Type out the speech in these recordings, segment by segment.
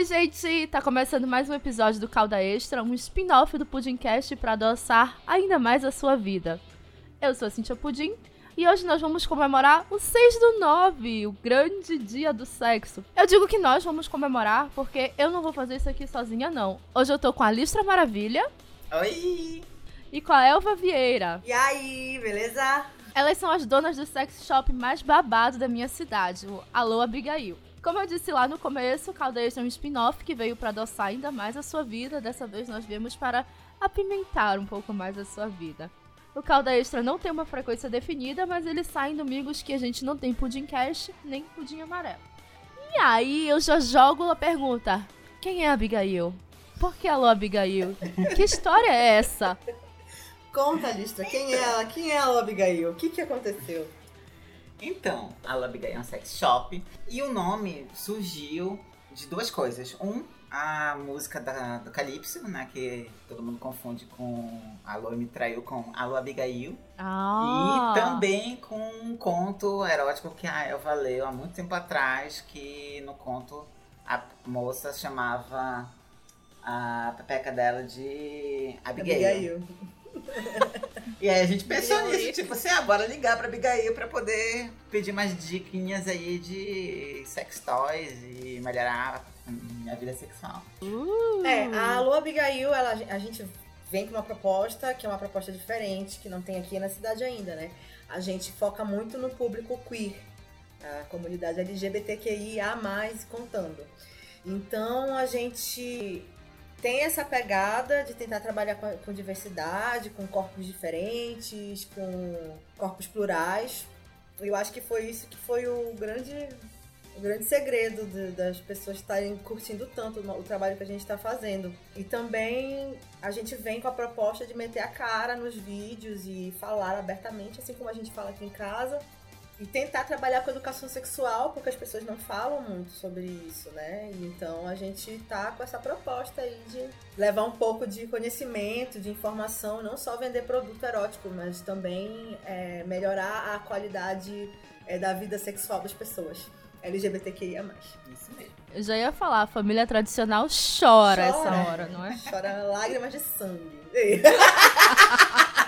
Oi, gente! Tá começando mais um episódio do Calda Extra, um spin-off do Pudimcast para adoçar ainda mais a sua vida. Eu sou a Cintia Pudim e hoje nós vamos comemorar o 6 do 9, o grande dia do sexo. Eu digo que nós vamos comemorar porque eu não vou fazer isso aqui sozinha, não. Hoje eu tô com a Listra Maravilha. Oi! E com a Elva Vieira. E aí, beleza? Elas são as donas do sex shop mais babado da minha cidade, o Alô Abigail. Como eu disse lá no começo, Caldeira é um spin-off que veio para adoçar ainda mais a sua vida. Dessa vez nós viemos para apimentar um pouco mais a sua vida. O Calda Extra não tem uma frequência definida, mas ele sai em domingos que a gente não tem pudim cash nem pudim amarelo. E aí eu já jogo a pergunta: quem é Abigail? Por que alô Abigail? Que história é essa? Conta, Listra, quem é ela? Quem é a Abigail? O que, que aconteceu? Então, a Abigail é um sex shop e o nome surgiu de duas coisas. Um, a música da, do Calypso, né? Que todo mundo confunde com Alô Me Traiu com Alô Abigail. Ah. E também com um conto erótico que a Elva leu há muito tempo atrás, que no conto a moça chamava a pepeca dela de Abigail. Abigail. E aí a gente pensou nisso, tipo assim, ah, bora ligar pra Abigail pra poder pedir mais diquinhas aí de sex toys e melhorar a minha vida sexual. Uh. É, a Alô Abigail, ela, a gente vem com uma proposta que é uma proposta diferente, que não tem aqui na cidade ainda, né? A gente foca muito no público queer, a comunidade LGBTQIA+, contando. Então a gente tem essa pegada de tentar trabalhar com, com, diversidade, com corpos diferentes, com corpos plurais. Eu acho que foi isso que foi o grande, o grande segredo de, das pessoas estarem curtindo tanto o, o trabalho que a gente está fazendo. E também a gente vem com a proposta de meter a cara nos vídeos e falar abertamente, assim como a gente fala aqui em casa, e tentar trabalhar com educação sexual, porque as pessoas não falam muito sobre isso, né? Então a gente tá com essa proposta aí de levar um pouco de conhecimento, de informação, não só vender produto erótico, mas também é, melhorar a qualidade é, da vida sexual das pessoas. LGBTQIA. Isso mesmo. Eu já ia falar, a família tradicional chora, Chora. essa hora, não é? Chora lágrimas de sangue.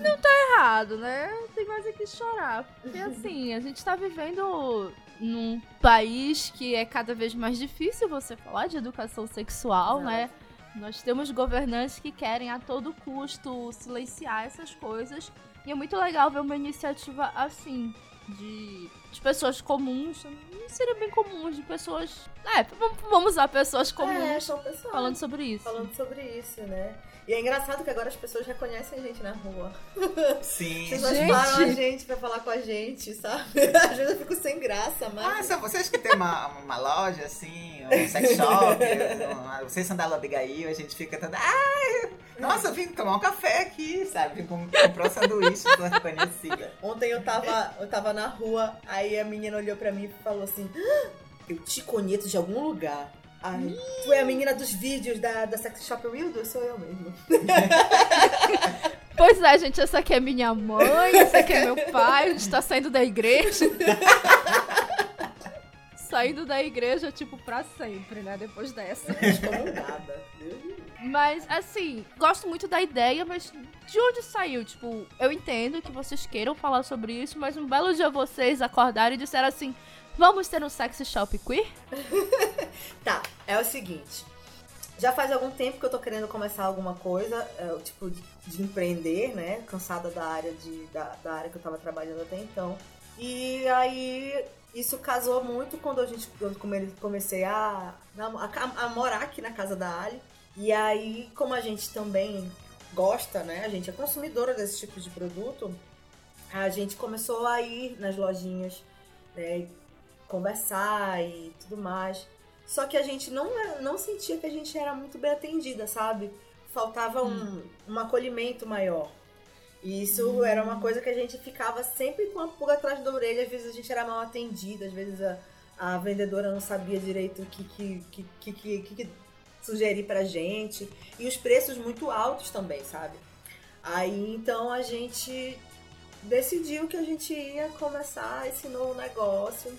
Não tá errado, né? Tem mais é que chorar. Porque assim, a gente tá vivendo num país que é cada vez mais difícil você falar de educação sexual, né? Nós temos governantes que querem a todo custo silenciar essas coisas. E é muito legal ver uma iniciativa assim, de, de pessoas comuns. Não seria bem comuns, de pessoas. É, vamos- usar pessoas É, comuns são pessoas. falando sobre isso. falando sobre isso, né? E é engraçado que agora as pessoas reconhecem a gente na rua. Sim. As pessoas Gente. param a gente pra falar com a gente, sabe? Às vezes eu fico sem graça, Ah, mas. são vocês que tem uma, uma loja assim, um sex shop, um- vocês são da Abigail, a gente fica toda. Ai, nossa, eu vim tomar um café aqui, sabe? Vim com- comprar um sanduíche sou reconhecida. Ontem eu tava, eu tava na rua, aí a menina olhou pra mim e falou assim: "Ah, Eu te conheço de algum lugar. Ai, tu é a menina dos vídeos da, da Sex Shop Wildo? Sou eu mesmo. Pois é, gente, essa aqui é minha mãe, esse aqui é meu pai, a gente tá saindo da igreja. saindo da igreja, tipo, pra sempre, né? Depois dessa. Mas, assim, gosto muito da ideia, mas de onde saiu? Tipo, eu entendo que vocês queiram falar sobre isso, mas um belo dia vocês acordaram e disseram assim: vamos ter um sex shop queer? Tá, é o seguinte. Já faz algum tempo que eu tô querendo começar alguma coisa, é, tipo de, de empreender, né? Cansada da área, de, da, da área que eu tava trabalhando até então. E aí isso casou muito quando a gente, come- comecei a, a, a morar aqui na casa da Ali. E aí, como a gente também gosta, né? A gente é consumidora desse tipo de produto, a gente começou a ir nas lojinhas, né? Conversar e tudo mais. Só que a gente não, não sentia que a gente era muito bem atendida, sabe? Faltava um, um acolhimento maior. E isso era uma coisa que a gente ficava sempre com a pulga atrás da orelha. Às vezes a gente era mal atendida, às vezes a, a vendedora não sabia direito o que, que, que, que, que, que- que sugerir pra gente. E os preços muito altos também, sabe? Aí então a gente decidiu que a gente ia começar esse novo negócio.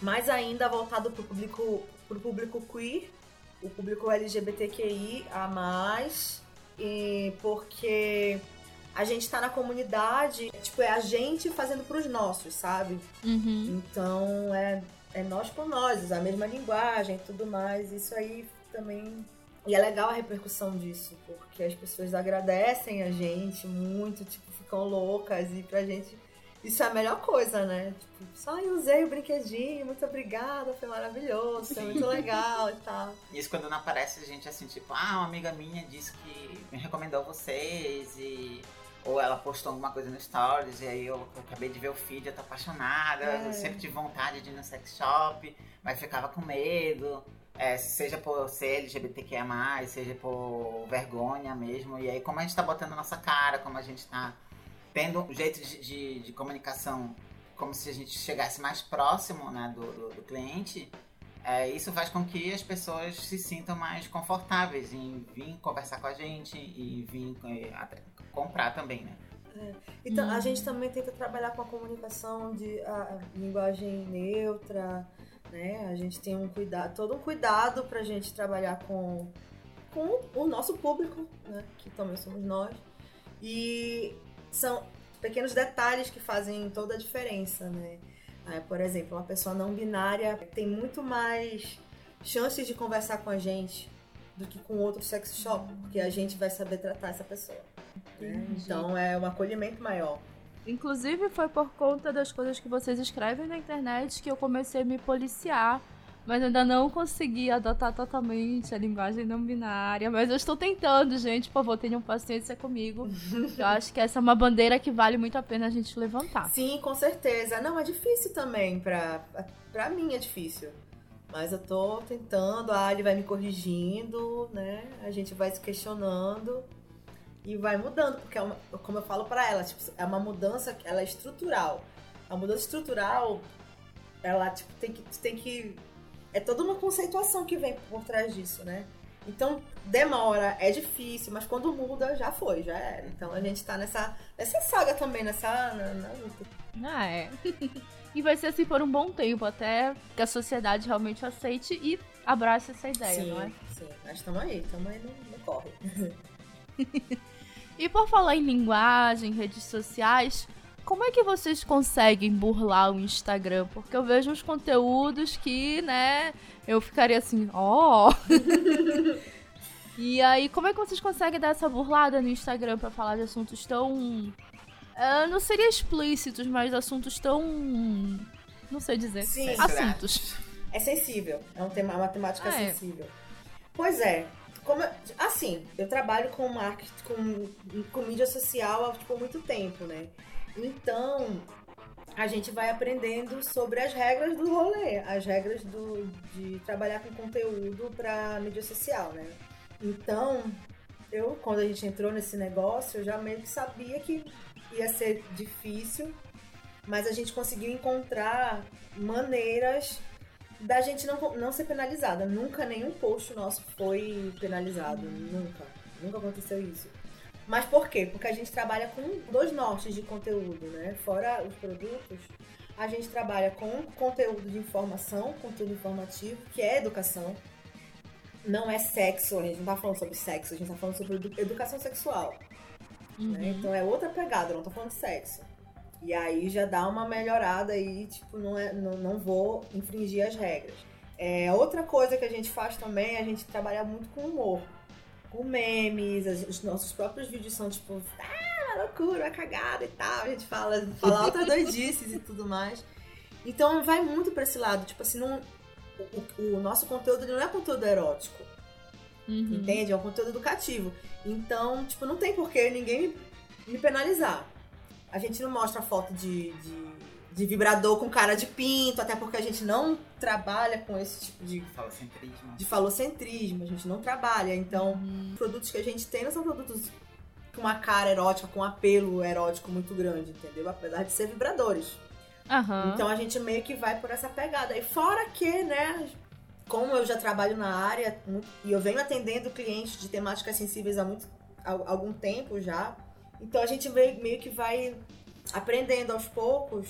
Mais ainda voltado para o público, pro público queer, o público LGBTQI a mais, e porque a gente está na comunidade, tipo, é a gente fazendo para os nossos, sabe? Uhum. Então é, é nós por nós, a mesma linguagem e tudo mais. Isso aí também. E é legal a repercussão disso, porque as pessoas agradecem a gente muito, tipo, ficam loucas e pra gente isso é a melhor coisa, né? Tipo, só usei o brinquedinho, muito obrigada, foi maravilhoso, foi muito legal e tal. Isso quando não aparece gente assim, tipo, ah, uma amiga minha disse que me recomendou vocês e. Ou ela postou alguma coisa no Stories e aí eu, eu acabei de ver o feed, eu tô apaixonada, É. eu sempre tive vontade de ir no sex shop, mas ficava com medo. É, seja por ser LGBTQIA, seja por vergonha mesmo. E aí, como a gente tá botando a nossa cara, como a gente tá tendo um jeito de, de, de comunicação como se a gente chegasse mais próximo né, do, do, do cliente, é, isso faz com que as pessoas se sintam mais confortáveis em vir conversar com a gente e vir eh, até comprar também, né? Então, a Uhum. gente também tenta trabalhar com a comunicação de a, a linguagem neutra, né? A gente tem um cuidado, todo um cuidado pra gente trabalhar com, com o nosso público, né? Que também somos nós. E são pequenos detalhes que fazem toda a diferença, né? Ah, por exemplo, uma pessoa não binária tem muito mais chances de conversar com a gente do que com outro sex shop, porque a gente vai saber tratar essa pessoa. né? Então é um acolhimento maior. Inclusive foi por conta das coisas que vocês escrevem na internet que eu comecei a me policiar. Mas ainda não consegui adotar totalmente a linguagem não binária. Mas eu estou tentando, gente. Por favor, tenham paciência comigo. Eu acho que essa é uma bandeira que vale muito a pena a gente levantar. Sim, com certeza. Não, é difícil também. Pra, pra mim é difícil. Mas eu tô tentando, a Ali vai me corrigindo, né? A gente vai se questionando e vai mudando. Porque, é uma, como eu falo pra ela, tipo, é uma mudança, ela é estrutural. A mudança estrutural, ela tipo, tem que, tem que. É toda uma conceituação que vem por trás disso, né? Então, demora, é difícil, mas quando muda, já foi, já era. Então a gente tá nessa, nessa saga também, nessa na, na luta. Ah, é. e vai ser assim por um bom tempo, até que a sociedade realmente aceite e abrace essa ideia, sim, não é? sim. Mas estamos aí, estamos aí no, no corre. E por falar em linguagem, redes sociais, como é que vocês conseguem burlar o Instagram? Porque eu vejo uns conteúdos que, né, eu ficaria assim, ó. e aí, como é que vocês conseguem dar essa burlada no Instagram pra falar de assuntos tão. ah, não seria explícitos, mas assuntos tão. Não sei dizer. Sim. Assuntos. É sensível, é um tema, uma temática Ah, é. sensível. Pois é, como assim, eu trabalho com marketing, com, com mídia social há tipo, muito tempo, né? Então, a gente vai aprendendo sobre as regras do rolê, as regras do, de trabalhar com conteúdo para mídia social, né? Então, eu, quando a gente entrou nesse negócio, eu já meio que sabia que ia ser difícil, mas a gente conseguiu encontrar maneiras da gente não, não ser penalizada. Nunca nenhum post nosso foi penalizado. Nunca. Nunca aconteceu isso. Mas por quê? Porque a gente trabalha com dois nortes de conteúdo, né? Fora os produtos, a gente trabalha com conteúdo de informação, conteúdo informativo, que é educação. Não é sexo, a gente não tá falando sobre sexo, a gente tá falando sobre edu- educação sexual. né? Uhum. Então é outra pegada, não tô falando de sexo. E aí já dá uma melhorada aí, tipo, não, é, não, não vou infringir as regras. É, outra coisa que a gente faz também é a gente trabalhar muito com humor. Com memes, as- os nossos próprios vídeos são tipo, ah, loucura, uma cagada e tal. A gente fala, fala altas doidices e tudo mais. Então vai muito pra esse lado, tipo assim, não, o, o nosso conteúdo não é conteúdo erótico. Uhum. Entende? É um conteúdo educativo. Então, tipo, não tem por que ninguém me, me penalizar. A gente não mostra foto de, de, de vibrador com cara de pinto, até porque a gente não trabalha com esse tipo de, Falocentrismo. de falocentrismo, a gente não trabalha. Então, Uhum. os produtos que a gente tem não são produtos com uma cara erótica, com um apelo erótico muito grande, entendeu? Apesar de ser vibradores. Aham. Então a gente meio que vai por essa pegada. E fora que, né, como eu já trabalho na área e eu venho atendendo clientes de temáticas sensíveis há muito há algum tempo já, então a gente meio, meio que vai aprendendo aos poucos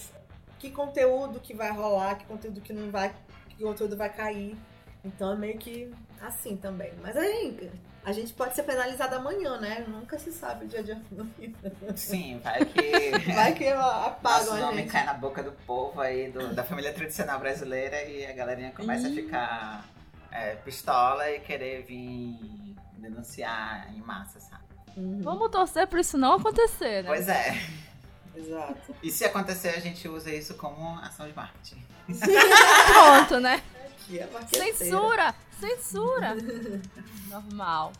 que conteúdo que vai rolar, que conteúdo que não vai, que conteúdo vai cair. Então é meio que assim também. Mas aí, a gente pode ser penalizado amanhã, né? Nunca se sabe o dia de amanhã. Sim, vai que. vai que apagam Nosso a nome gente. cai na boca do povo aí, do- da família tradicional brasileira, e a galerinha começa a ficar é, pistola e querer vir denunciar em massa, sabe? Uhum, Vamos torcer pra isso não acontecer, né? Pois é. Exato. E se acontecer, a gente usa isso como ação de marketing. Pronto, né? É. Censura! Censura! Normal.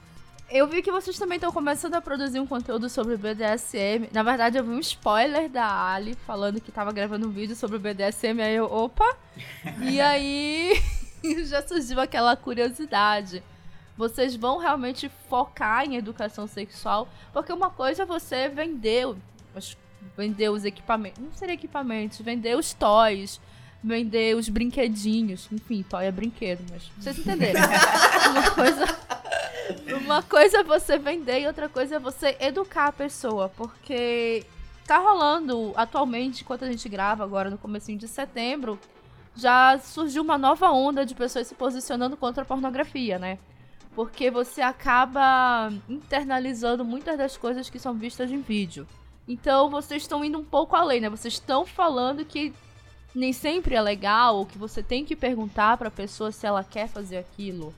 Eu vi que vocês também estão começando a produzir um conteúdo sobre o BDSM. Na verdade, eu vi um spoiler da Ali falando que tava gravando um vídeo sobre o BDSM. Aí eu, opa! E aí já surgiu aquela curiosidade. Vocês vão realmente focar em educação sexual? Porque uma coisa é você vender, os- vender os equipamentos. Não seria equipamentos, vender os toys, vender os brinquedinhos. Enfim, toy é brinquedo, mas vocês entenderam. uma coisa. Uma coisa é você vender e outra coisa é você educar a pessoa. Porque tá rolando atualmente, enquanto a gente grava agora no comecinho de setembro, já surgiu uma nova onda de pessoas se posicionando contra a pornografia, né? Porque você acaba internalizando muitas das coisas que são vistas em vídeo. Então vocês estão indo um pouco além, né? Vocês estão falando que nem sempre é legal, ou que você tem que perguntar pra pessoa se ela quer fazer aquilo.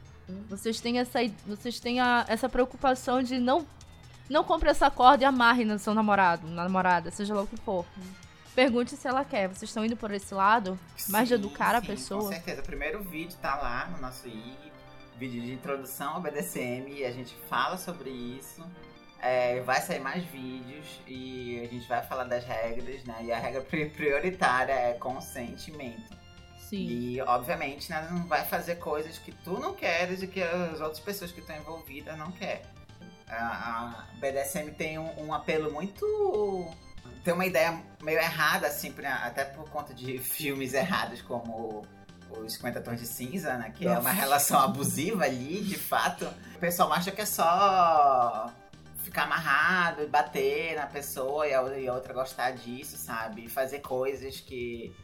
Vocês têm essa, vocês têm a- essa preocupação de não não compre essa corda e amarre no seu namorado, na namorada, seja lá o que for. Pergunte se ela quer. Vocês estão indo por esse lado? Mais de Sim, educar a sim, pessoa? Com certeza. O primeiro vídeo tá lá no nosso IG, vídeo de introdução ao BDSM, e a gente fala sobre isso. É, vai sair mais vídeos e a gente vai falar das regras, né? E a regra pri- prioritária é consentimento. Sim. E, obviamente, né, não vai fazer coisas que tu não queres e que as outras pessoas que estão envolvidas não querem. A, a BDSM tem um, um apelo muito. Tem uma ideia meio errada, assim, até por conta de filmes errados como os 50 Tons de Cinza, né? Que é Nossa. uma relação abusiva ali, de fato. O pessoal acha que é só ficar amarrado e bater na pessoa e a, e a outra gostar disso, sabe? Fazer coisas que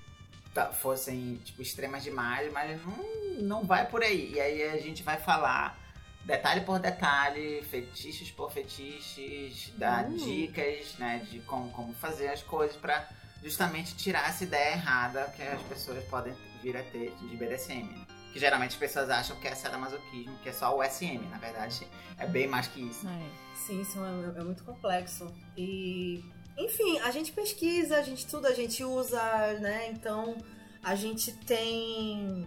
tá- fossem, tipo, extremas demais, mas não, não vai por aí. E aí a gente vai falar detalhe por detalhe, fetiches por fetiches, dar Uh. dicas, né, de como, como fazer as coisas pra justamente tirar essa ideia errada que as pessoas podem vir a ter de BDSM. Que geralmente as pessoas acham que é sadomasoquismo, que é só o SM. Na verdade, é bem mais que isso. É. Sim, isso é, é muito complexo. E, enfim, a gente pesquisa, a gente estuda, a gente usa, né? Então, a gente tem.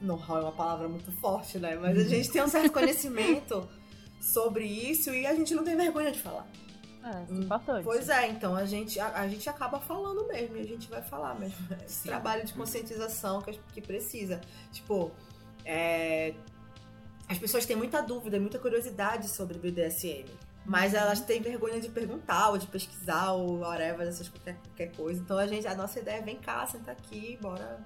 Know-how é uma palavra muito forte, né? Mas a gente tem um certo conhecimento sobre isso e a gente não tem vergonha de falar. É, é importante. Pois é, então a gente, a, a gente acaba falando mesmo e a gente vai falar mesmo. Esse Sim. trabalho de conscientização que, que precisa. Tipo, é, as pessoas têm muita dúvida, muita curiosidade sobre BDSM. Mas elas têm vergonha de perguntar, ou de pesquisar, ou whatever, essas qualquer, qualquer coisa. Então a gente, a nossa ideia é vem cá, senta aqui, bora,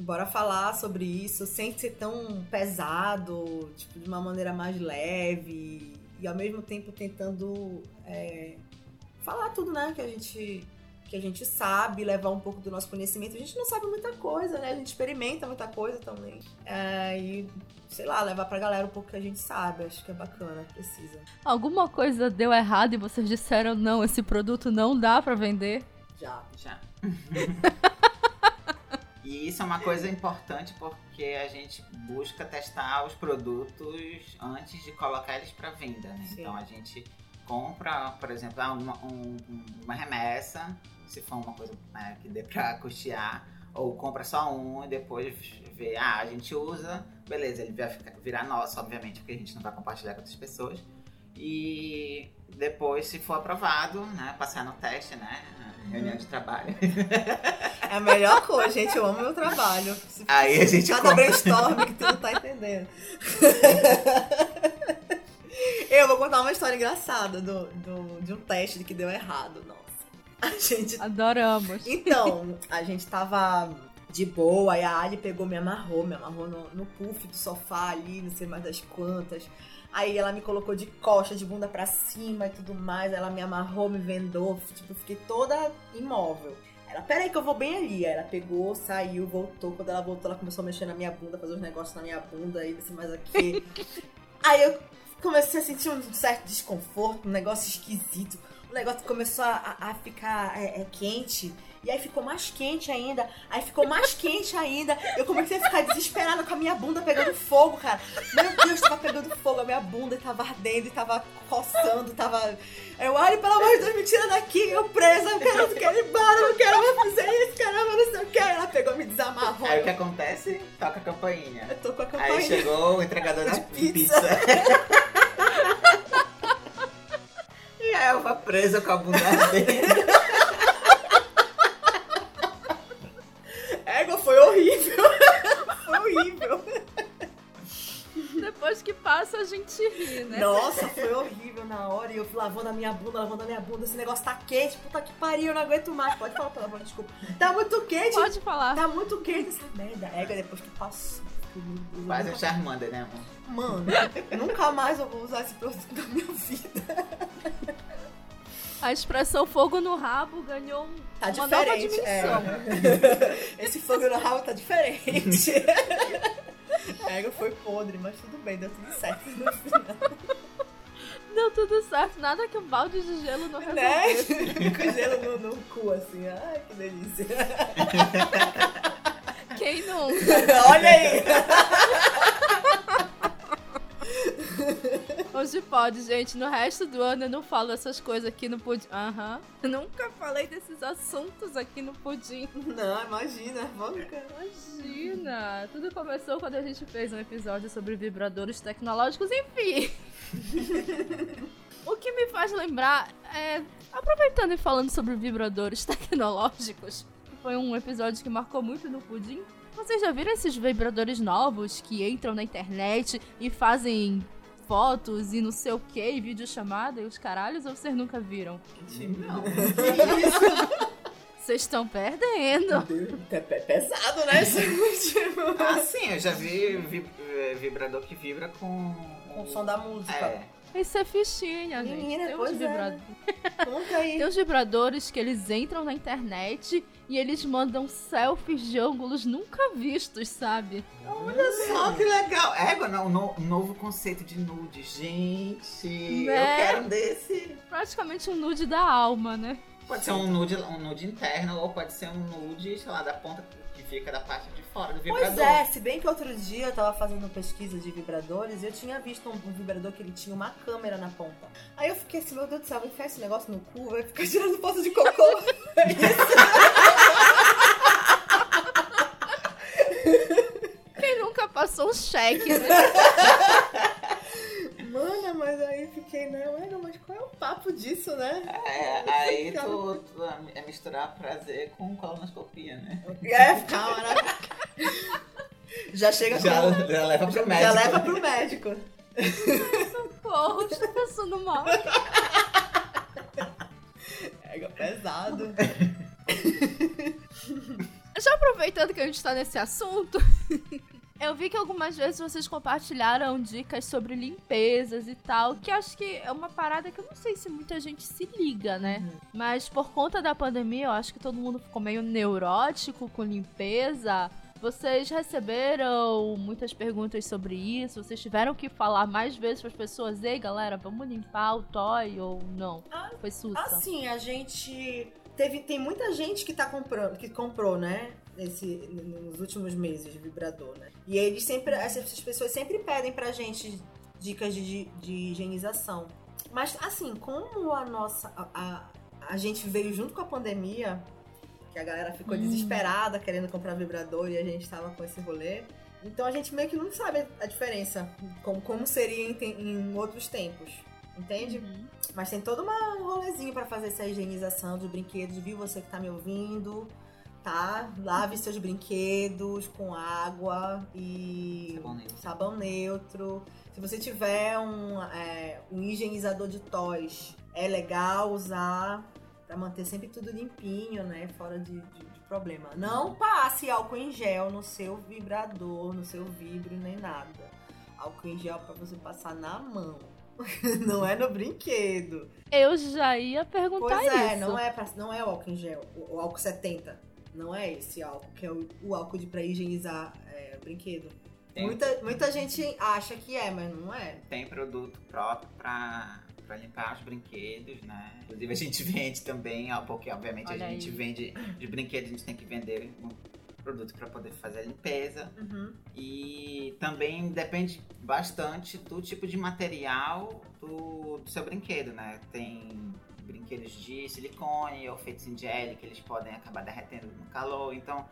bora falar sobre isso, sem ser tão pesado, tipo, de uma maneira mais leve. E ao mesmo tempo tentando é, falar tudo, né, que a gente que a gente sabe, levar um pouco do nosso conhecimento. A gente não sabe muita coisa, né? A gente experimenta muita coisa também. É, e, sei lá, levar pra galera um pouco que a gente sabe. Acho que é bacana, precisa. Alguma coisa deu errado e vocês disseram não, esse produto não dá pra vender? Já. Já. e isso é uma coisa importante porque a gente busca testar os produtos antes de colocar eles para venda, né? Então a gente compra, por exemplo, ah, uma, um- uma remessa, se for uma coisa né, que dê para custear, ou compra só um e depois vê, ah, a gente usa, beleza, ele vai ficar- virar nosso, obviamente, porque a gente não vai compartilhar com outras pessoas. E depois, se for aprovado, né, passar no teste, né, reunião de trabalho. É a melhor coisa, gente. Eu amo meu trabalho. Se- Aí a gente Cada compra. brainstorm que tu não tá entendendo. Eu vou contar uma história engraçada do, do- de um teste que deu errado. Nossa. A gente Adoramos. Então, a gente tava de boa, e a Ali pegou, me amarrou, me amarrou no, no puff do sofá ali, não sei mais das quantas. Aí ela me colocou de costa, de bunda pra cima e tudo mais. Ela me amarrou, me vendou, tipo, fiquei toda imóvel. Ela, peraí que eu vou bem ali. Aí ela pegou, saiu, voltou. Quando ela voltou, ela começou a mexer na minha bunda, fazer uns negócios na minha bunda, aí assim, mais aqui. aí eu comecei a sentir um certo desconforto, um negócio esquisito. O negócio começou a, a ficar é, é, quente. E aí ficou mais quente ainda. Aí ficou mais quente ainda. Eu comecei a ficar desesperada com a minha bunda pegando fogo, cara. Meu Deus, tava pegando fogo. A minha bunda tava ardendo e tava coçando, tava. Eu, ai, pelo amor de Deus, me tira daqui, eu presa, eu quero, eu quero ir embora, eu não quero mais fazer isso, caramba, não sei o que. Ela pegou, me desamarrou. Aí o que acontece? Toca a campainha. Eu tô com a campainha. Aí chegou o entregador de pizza. pizza. e a Elva presa com a bunda ardendo. Depois que passa, a gente ri, né? Nossa, foi horrível na hora. E eu fui lavando a minha bunda, lavando a minha bunda. Esse negócio tá quente. Puta que pariu, eu não aguento mais. Pode falar palavrão, desculpa. Tá muito quente. Pode falar. Tá muito quente essa merda. Égua, depois que passou. Quase um Charmander, né, amor? Mano, nunca mais eu vou usar esse produto na minha vida. A expressão fogo no rabo ganhou um, Tá uma nova diferente. dimensão. É. Esse fogo no rabo tá diferente. Égua foi podre, mas tudo bem, deu tudo certo no final. Deu tudo certo, nada que um balde de gelo não Né? resolvesse. Com gelo no, no cu, assim. Ai, que delícia. Quem não? Olha aí. Hoje pode, gente. No resto do ano eu não falo essas coisas aqui no pudim. Aham. Eu Nunca falei desses assuntos aqui no pudim. Não, imagina. Cara. Imagina! Tudo começou quando a gente fez um episódio sobre vibradores tecnológicos, enfim. o que me faz lembrar é. Aproveitando e falando sobre vibradores tecnológicos, foi um episódio que marcou muito no pudim. Vocês já viram esses vibradores novos que entram na internet e fazem fotos e não sei o que, e videochamada e os caralhos, ou vocês nunca viram? Não. Vocês estão perdendo. É pe- pesado, né? Esse último. Ah, sim, eu já vi vi- eh, vibrador que vibra com... Com o som da música. É. Isso é fichinha, gente. Menina, Tem uns, pois é. vibra- Conta aí. Tem uns vibradores que eles entram na internet e eles mandam selfies de ângulos nunca vistos, sabe? Olha só que legal. É, não, no- novo conceito de nude. Gente, eu Né? quero um desse. Praticamente um nude da alma, né? Pode ser um nude, um nude interno ou pode ser um nude, sei lá, da ponta que fica da parte de fora do vibrador. Pois é, se bem que outro dia eu tava fazendo pesquisa de vibradores e eu tinha visto um, um vibrador que ele tinha uma câmera na ponta. Aí eu fiquei assim, meu Deus do céu, vou enfiar esse negócio no cu, vai ficar tirando foto de cocô. Quem nunca passou um cheque, né? Mano, mas aí eu fiquei, né? Ué, mas qual é o papo disso, né? É, aí tu, tu é misturar prazer com colonoscopia, né? É, calma, né? Já chega Já, com... já leva pro médico. Já leva pro médico. Porra, estou passando mal. Pega pesado. Já aproveitando que a gente tá nesse assunto, eu vi que algumas vezes vocês compartilharam dicas sobre limpezas e tal, que acho que é uma parada que eu não sei se muita gente se liga, né? Mas por conta da pandemia, eu acho que todo mundo ficou meio neurótico com limpeza. Vocês receberam muitas perguntas sobre isso? Vocês tiveram que falar mais vezes para as pessoas: ei, galera, vamos limpar o toy ou não? Foi sussa. Assim, a gente. Teve, tem muita gente que tá comprando, que comprou, né? Nesse, nos últimos meses de vibrador, né? E eles sempre. Essas pessoas sempre pedem pra gente dicas de, de higienização. Mas assim, como a nossa. A, a, a gente veio junto com a pandemia, que a galera ficou Hum. desesperada querendo comprar vibrador e a gente tava com esse rolê. Então a gente meio que não sabe a diferença, como, como seria em, em outros tempos. Entende? Uhum. Mas tem todo uma- um rolezinho pra fazer essa higienização dos brinquedos, viu? Você que tá me ouvindo, tá? Lave seus brinquedos com água e Sabão neutro. sabão neutro. Se você tiver um, é, um higienizador de toys, é legal usar pra manter sempre tudo limpinho, né? Fora de, de- de problema. Não passe álcool em gel no seu vibrador, no seu vibro, nem nada. Álcool em gel pra você passar na mão. não é no brinquedo. Eu já ia perguntar Pois é, isso. não é, pra, não é o álcool em gel, o, o álcool 70. Não é esse álcool, que é o, o álcool de, pra higienizar é, o brinquedo. Tem, Muita, muita gente acha que é, mas não é. tem produto próprio pra, pra limpar os brinquedos, né? Inclusive a gente vende também, ó, porque obviamente Olha a gente aí. vende de brinquedos, a gente tem que vender um produto pra poder fazer a limpeza. Uhum. E também depende bastante do tipo de material do, do seu brinquedo, né? Tem brinquedos de silicone ou feitos em gel que eles podem acabar derretendo no calor. Então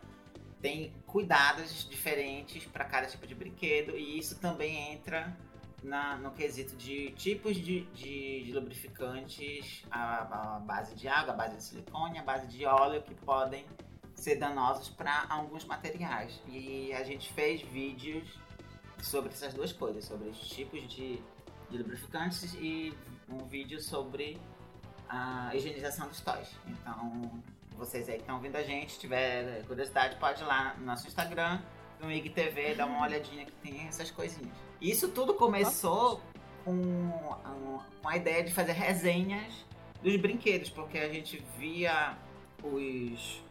tem cuidados diferentes para cada tipo de brinquedo e isso também entra na- no quesito de tipos de, de- de lubrificantes à, à base de água, à base de silicone, à base de óleo que podem ser danosos para alguns materiais. E a gente fez vídeos sobre essas duas coisas, sobre os tipos de, de lubrificantes e um vídeo sobre a higienização dos toys. Então, vocês aí que estão ouvindo a gente, tiver curiosidade, pode ir lá no nosso Instagram, no IGTV, dar uma olhadinha que tem essas coisinhas. Isso tudo começou com, com a ideia de fazer resenhas dos brinquedos, porque a gente via os,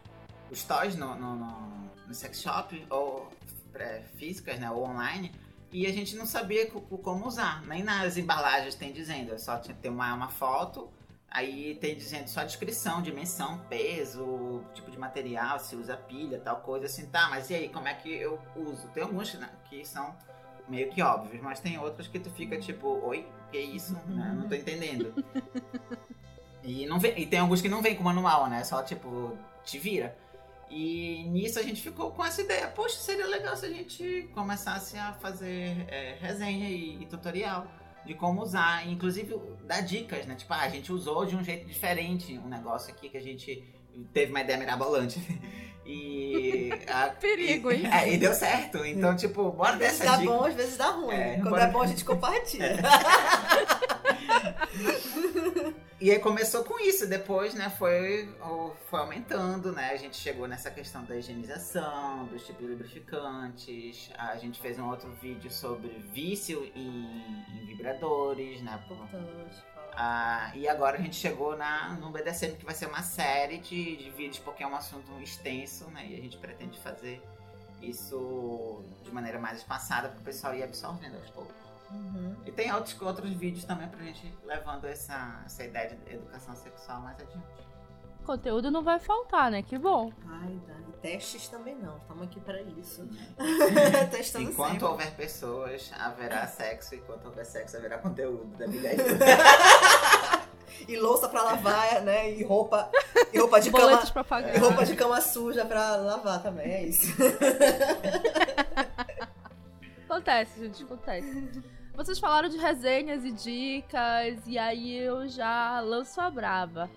os toys no, no, no, no sex shop, ou é, físicas, né, ou online, e a gente não sabia co- co- como usar. Nem nas embalagens tem dizendo, é só tinha- tem uma, uma foto, aí tem dizendo só descrição, dimensão, peso, tipo de material, se usa pilha, tal coisa assim. Tá, mas e aí, como é que eu uso? Tem alguns né, que são meio que óbvios, mas tem outros que tu fica tipo, oi, que isso? Né? Não tô entendendo. E, não vem, e tem alguns que não vem com manual, né? Só tipo, te vira. E nisso a gente ficou com essa ideia. Poxa, seria legal se a gente começasse a fazer é, resenha e, e tutorial de como usar. Inclusive dar dicas, né? Tipo, ah, a gente usou de um jeito diferente um negócio aqui que a gente teve uma ideia mirabolante. E. a- Perigo, hein? e, é, e deu certo. Então, tipo, bora Às vezes dessa dá dica. bom, às vezes dá ruim. É, Quando bora- é bom, a gente compartilha. E aí começou com isso, depois, né, foi, foi aumentando, né? A gente chegou nessa questão da higienização, dos tipos de lubrificantes. A gente fez um outro vídeo sobre vício em, em vibradores, né? Ah, e agora a gente chegou na, no BDSM, que vai ser uma série de, de vídeos, porque é um assunto extenso, né? E a gente pretende fazer isso de maneira mais espaçada para o pessoal ir absorvendo aos poucos. Uhum. E tem outros, outros vídeos também pra gente levando essa, essa ideia de educação sexual mais adiante. Conteúdo não vai faltar, né? Que bom. Ai, Dani, testes também não. Estamos aqui pra isso. né? Testando Enquanto sempre. houver pessoas, haverá sexo. Enquanto houver sexo, haverá conteúdo da vida. E louça pra lavar, né? E roupa, e roupa de cama. Boletos pra pagar. E roupa de cama suja pra lavar também, é isso. Acontece, gente, acontece. Vocês falaram de resenhas e dicas, e aí eu já lanço a braba.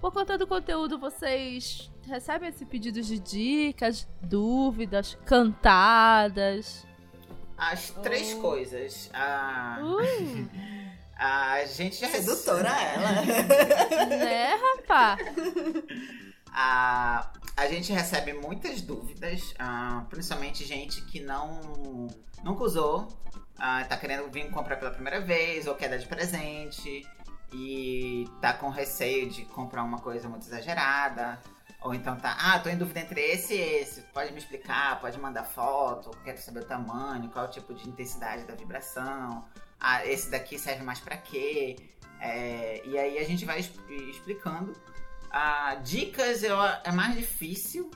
Por conta do conteúdo, vocês recebem esse pedido de dicas, dúvidas, cantadas? As três Oh. coisas. A, Uh, a gente já recebe- Sedutora ela. né, rapá? A, a gente recebe muitas dúvidas, ah, principalmente gente que não nunca usou, ah, tá querendo vir comprar pela primeira vez ou quer dar de presente e tá com receio de comprar uma coisa muito exagerada. Ou então tá, ah, tô em dúvida entre esse e esse. Pode me explicar, pode mandar foto, quero saber o tamanho, qual é o tipo de intensidade da vibração. Ah, esse daqui serve mais pra quê? É, e aí a gente vai explicando ah, dicas eu, é mais difícil.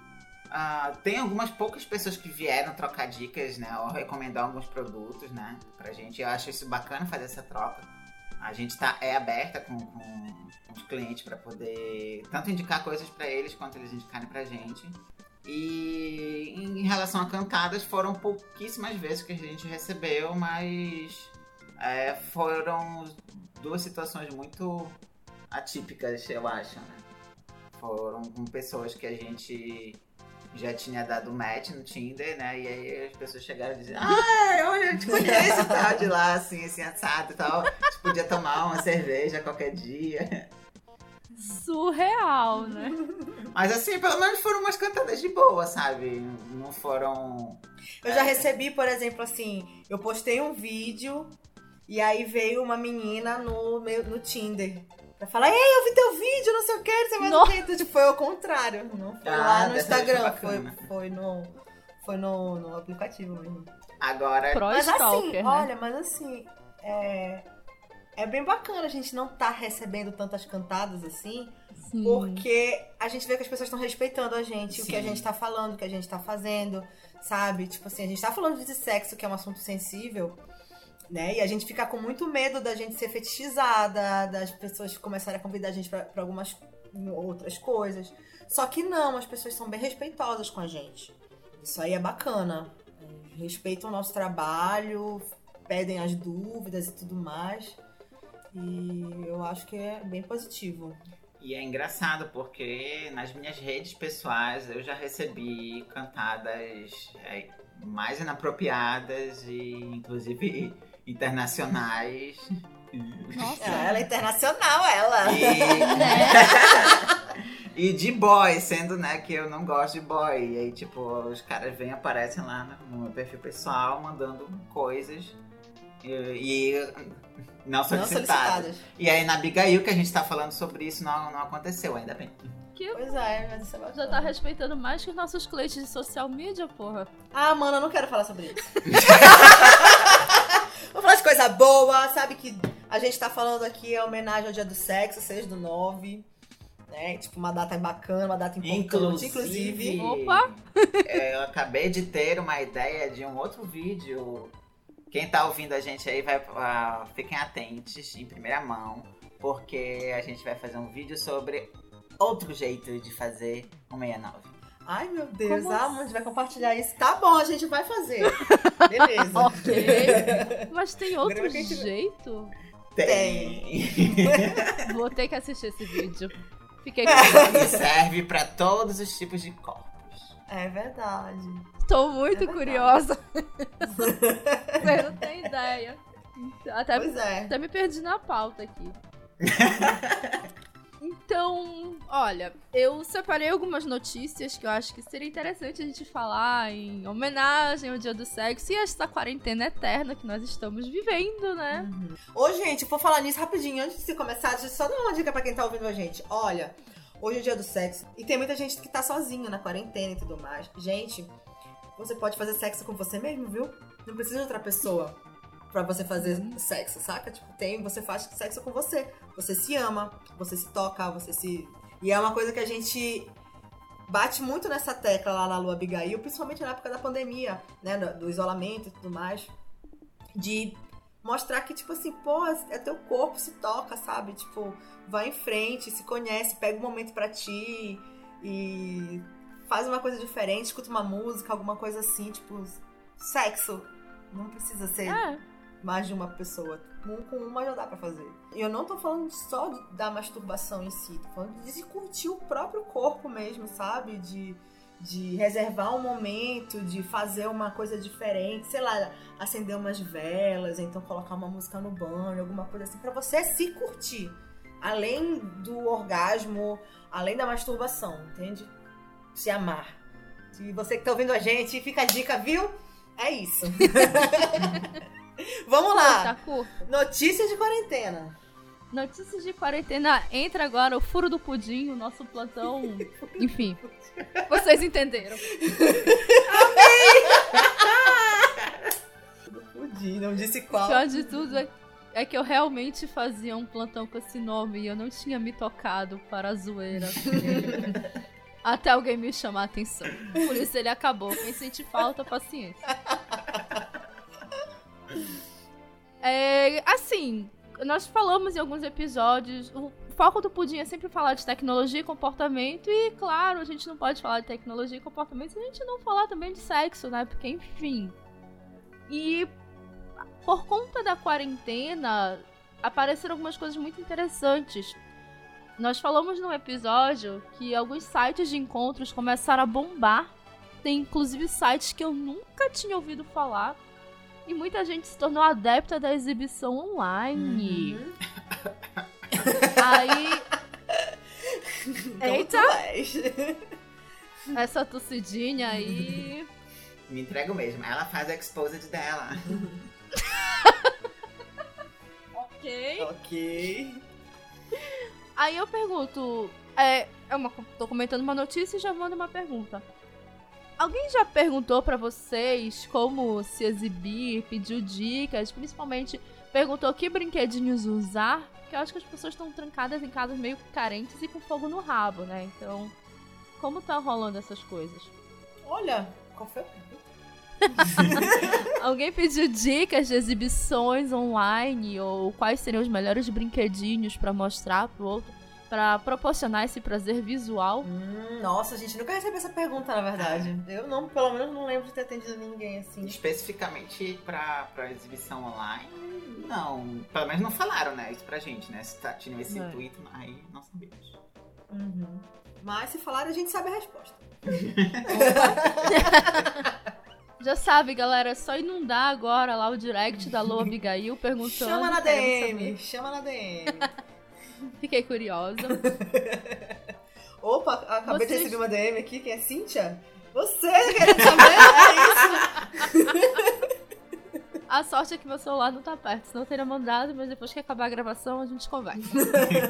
Ah, tem algumas poucas pessoas que vieram trocar dicas, né? Ou recomendar alguns produtos, né? Pra gente. Eu acho isso bacana fazer essa troca. A gente tá, é aberta com, com os clientes para poder tanto indicar coisas para eles quanto eles indicarem pra gente. E em relação a cantadas, foram pouquíssimas vezes que a gente recebeu, mas é, foram duas situações muito atípicas, eu acho, né? Foram com pessoas que a gente já tinha dado match no Tinder, né? E aí as pessoas chegaram e diziam, ah, eu te conheço e tal, de lá, assim, assim, assado e tal. A gente podia tomar uma cerveja qualquer dia. Surreal, né? Mas assim, pelo menos foram umas cantadas de boa, sabe? Não foram. Eu já recebi, por exemplo, assim, eu postei um vídeo E aí veio uma menina no, meu, no Tinder. Pra falar, ei, eu vi teu vídeo, não sei o que, não sei mais o Nossa. que. Então, tipo, foi ao contrário. Não foi Ah, lá no Instagram, foi, foi no. Foi no, no aplicativo mesmo. Agora, Pro Mas assim, né? olha, mas assim, é, é bem bacana a gente não tá recebendo tantas cantadas assim, Sim. porque a gente vê que as pessoas estão respeitando a gente, o que a Sim. gente tá falando, o que a gente tá fazendo, sabe? Tipo assim, a gente tá falando de sexo, que é um assunto sensível, né? E a gente fica com muito medo da gente ser fetichizada, das pessoas começarem a convidar a gente pra algumas outras coisas. Só que não, as pessoas são bem respeitosas com a gente. Isso aí é bacana. Respeitam o nosso trabalho, pedem as dúvidas e tudo mais. E eu acho que é bem positivo. E é engraçado porque nas minhas redes pessoais eu já recebi cantadas é, mais inapropriadas e inclusive internacionais. Nossa. Ela é internacional, ela. E... e de boy, sendo né, que eu não gosto de boy. E aí, tipo, os caras vêm aparecem lá no meu perfil pessoal mandando coisas e, e não Não solicitadas. solicitadas. E aí na Abigail que a gente tá falando sobre isso não, não aconteceu, ainda bem. Que Pois é, mas isso é já tá respeitando mais que os nossos clientes de social media, porra. Ah, mano, eu não quero falar sobre isso. Vamos falar de coisa boa, sabe que a gente tá falando aqui é homenagem ao dia do sexo, 6 do 9. Né? Tipo, uma data bacana, uma data importante, inclusive. Opa! é, eu acabei de ter uma ideia de um outro vídeo. Quem tá ouvindo a gente aí vai. ah, fiquem atentos em primeira mão. Porque a gente vai fazer um vídeo sobre outro jeito de fazer o 69. Ai, meu Deus, Como ah, assim? a gente vai compartilhar isso. Tá bom, a gente vai fazer. Beleza. Ok. Mas tem outro gente- jeito? Tem! Vou ter que assistir esse vídeo. Fiquei curiosa. serve pra todos os tipos de corpos. É verdade. Tô muito É verdade. curiosa. Você não tem ideia. Até, Pois é. até me perdi na pauta aqui. Então, olha, eu separei algumas notícias que eu acho que seria interessante a gente falar em homenagem ao Dia do Sexo e esta quarentena eterna que nós estamos vivendo, né? Ô, gente, vou falar nisso rapidinho. Antes de você começar, deixa eu só dar uma dica pra quem tá ouvindo a gente. Olha, hoje é o dia do sexo. E tem muita gente que tá sozinho na quarentena e tudo mais. Gente, você pode fazer sexo com você mesmo, viu? Não precisa de outra pessoa pra você fazer sexo, saca? Tipo, tem, você faz sexo com você. Você se ama, você se toca, você se. E é uma coisa que a gente bate muito nessa tecla lá na Lua Abigail, principalmente na época da pandemia, né? Do, isolamento e tudo mais. De mostrar que, tipo assim, pô, é teu corpo, se toca, sabe? Tipo, vai em frente, se conhece, pega um momento pra ti e faz uma coisa diferente, escuta uma música, alguma coisa assim, tipo, sexo. Não precisa ser É, mais de uma pessoa. Um com uma já dá pra fazer. E eu não tô falando só da masturbação em si, tô falando de se curtir o próprio corpo mesmo, sabe? De, de reservar um momento, de fazer uma coisa diferente, sei lá, acender umas velas, então colocar uma música no banho, alguma coisa assim, pra você se curtir. Além do orgasmo, além da masturbação, entende? Se amar. E você que tá ouvindo a gente, fica a dica, viu? É isso. Vamos lá. tá curto. Notícias de quarentena. Notícias de quarentena. Entra agora o furo do pudim, o nosso plantão. Enfim. Vocês entenderam. Pudim, não disse O qual. pior de tudo é, é que eu realmente fazia um plantão com esse nome e eu não tinha me tocado para a zoeira. Até alguém me chamar a atenção. Por isso ele acabou. Quem sente falta, paciência. É, assim, nós falamos em alguns episódios. O foco do Pudim é sempre falar de tecnologia e comportamento. E, claro, a gente não pode falar de tecnologia e comportamento se a gente não falar também de sexo, né? Porque, enfim. E por conta da quarentena, apareceram algumas coisas muito interessantes. Nós falamos num episódio que alguns sites de encontros começaram a bombar. Tem inclusive sites que eu nunca tinha ouvido falar. E muita gente se tornou adepta da exibição online. Uhum. Aí. Eita! Essa tossidinha aí. Me entrego mesmo. Ela faz a exposed dela. ok. Ok. Aí eu pergunto, é, é uma, tô comentando uma notícia e já mando uma pergunta. Alguém já perguntou pra vocês como se exibir, pediu dicas, principalmente perguntou que brinquedinhos usar? Porque eu acho que as pessoas estão trancadas em casas meio carentes e com fogo no rabo, né? Então, como tá rolando essas coisas? Olha, qual foi a pergunta? Alguém pediu dicas de exibições online ou quais seriam os melhores brinquedinhos pra mostrar pro outro, Pra proporcionar esse prazer visual? Hum, nossa, a gente nunca recebeu essa pergunta, na verdade. Eu não, pelo menos não lembro de ter atendido ninguém assim. Especificamente pra, pra exibição online, não. Pelo menos não falaram, né? Isso pra gente, né? Se tá, tinha esse Não é. intuito, aí não sabemos. Uhum. Mas se falar, a gente sabe a resposta. Já sabe, galera, é só inundar agora lá o direct da Lua Abigail perguntando. Chama na DM, chama na DM. Fiquei curiosa. Opa, acabei de receber uma DM aqui, quem é Cíntia? Você quer saber? É isso? A sorte é que meu celular não tá perto, senão eu teria mandado, mas depois que acabar a gravação a gente conversa.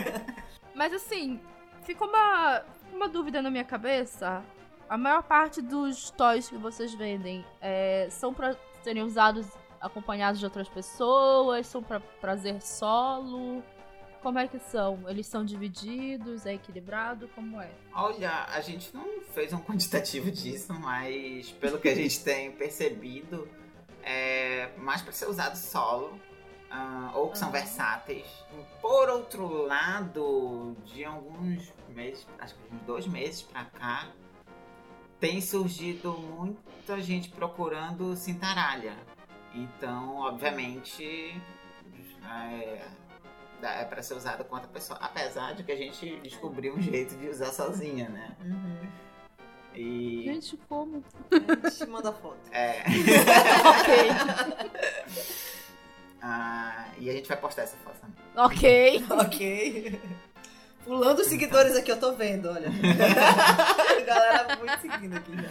mas assim, ficou uma, uma dúvida na minha cabeça. A maior parte dos toys que vocês vendem é, são pra serem usados acompanhados de outras pessoas? São pra prazer solo? Como é que são? Eles são divididos? É equilibrado? Como é? Olha, a gente não fez um quantitativo disso, mas pelo que a gente tem percebido, é mais para ser usado solo, ah, ou que são Aham. versáteis. Por outro lado, de alguns meses, acho que uns dois meses pra cá, tem surgido muita gente procurando cintaralha. Então, obviamente, é, é para ser usado com outra pessoa. Apesar de que a gente descobriu um jeito de usar sozinha, né? Uhum. E. Gente, como? A gente manda foto. É, ok. ah, e a gente vai postar essa foto também. Ok. ok. Pulando os seguidores aqui, eu tô vendo, olha. Galera muito seguindo aqui já.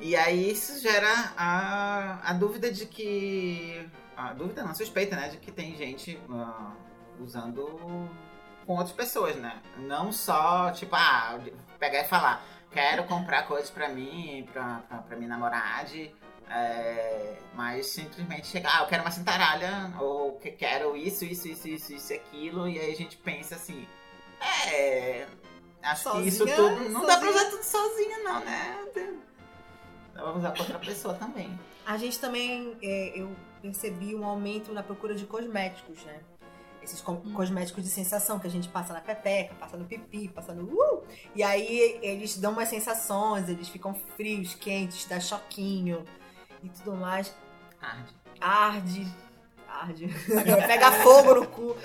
E aí isso gera a, a dúvida de que. A dúvida não, suspeita, né? De que tem gente ah, usando com outras pessoas, né? Não só, tipo, ah, pegar e falar, quero comprar coisas pra mim, pra, pra, pra minha namorada. é, mas simplesmente chegar, ah, eu quero uma cintaralha, ou que quero isso, isso, isso, isso, isso e aquilo, e aí a gente pensa assim, é. Acho que isso Sozinha, tudo. Não dá pra sozinha. usar tudo sozinha, não, né? Dá pra usar com outra pessoa também. A gente também, é, eu percebi um aumento na procura de cosméticos, né? Esses Hum. cosméticos de sensação que a gente passa na pepeca, passa no pipi, passa no uh! E aí eles dão umas sensações, eles ficam frios, quentes, dá choquinho e tudo mais. Arde. Arde. Arde. Pega fogo no cu.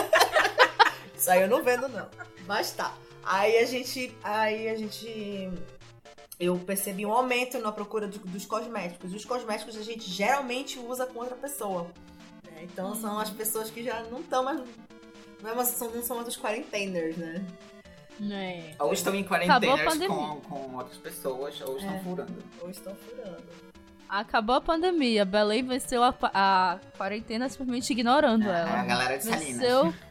Isso aí eu não vendo, não. Mas tá. Aí a gente. Aí a gente. Eu percebi um aumento na procura do- dos cosméticos. Os cosméticos a gente geralmente usa com outra pessoa. Né? Então são as pessoas que já não estão mais. Não, é mais- são, não são mais os quarenteners, né? É. Ou estão em a quarentenas com, com outras pessoas, ou estão É. furando. Ou estão furando. Acabou a pandemia. Belém venceu a, a quarentena simplesmente ignorando É, a ela. galera de Salinas. Venceu.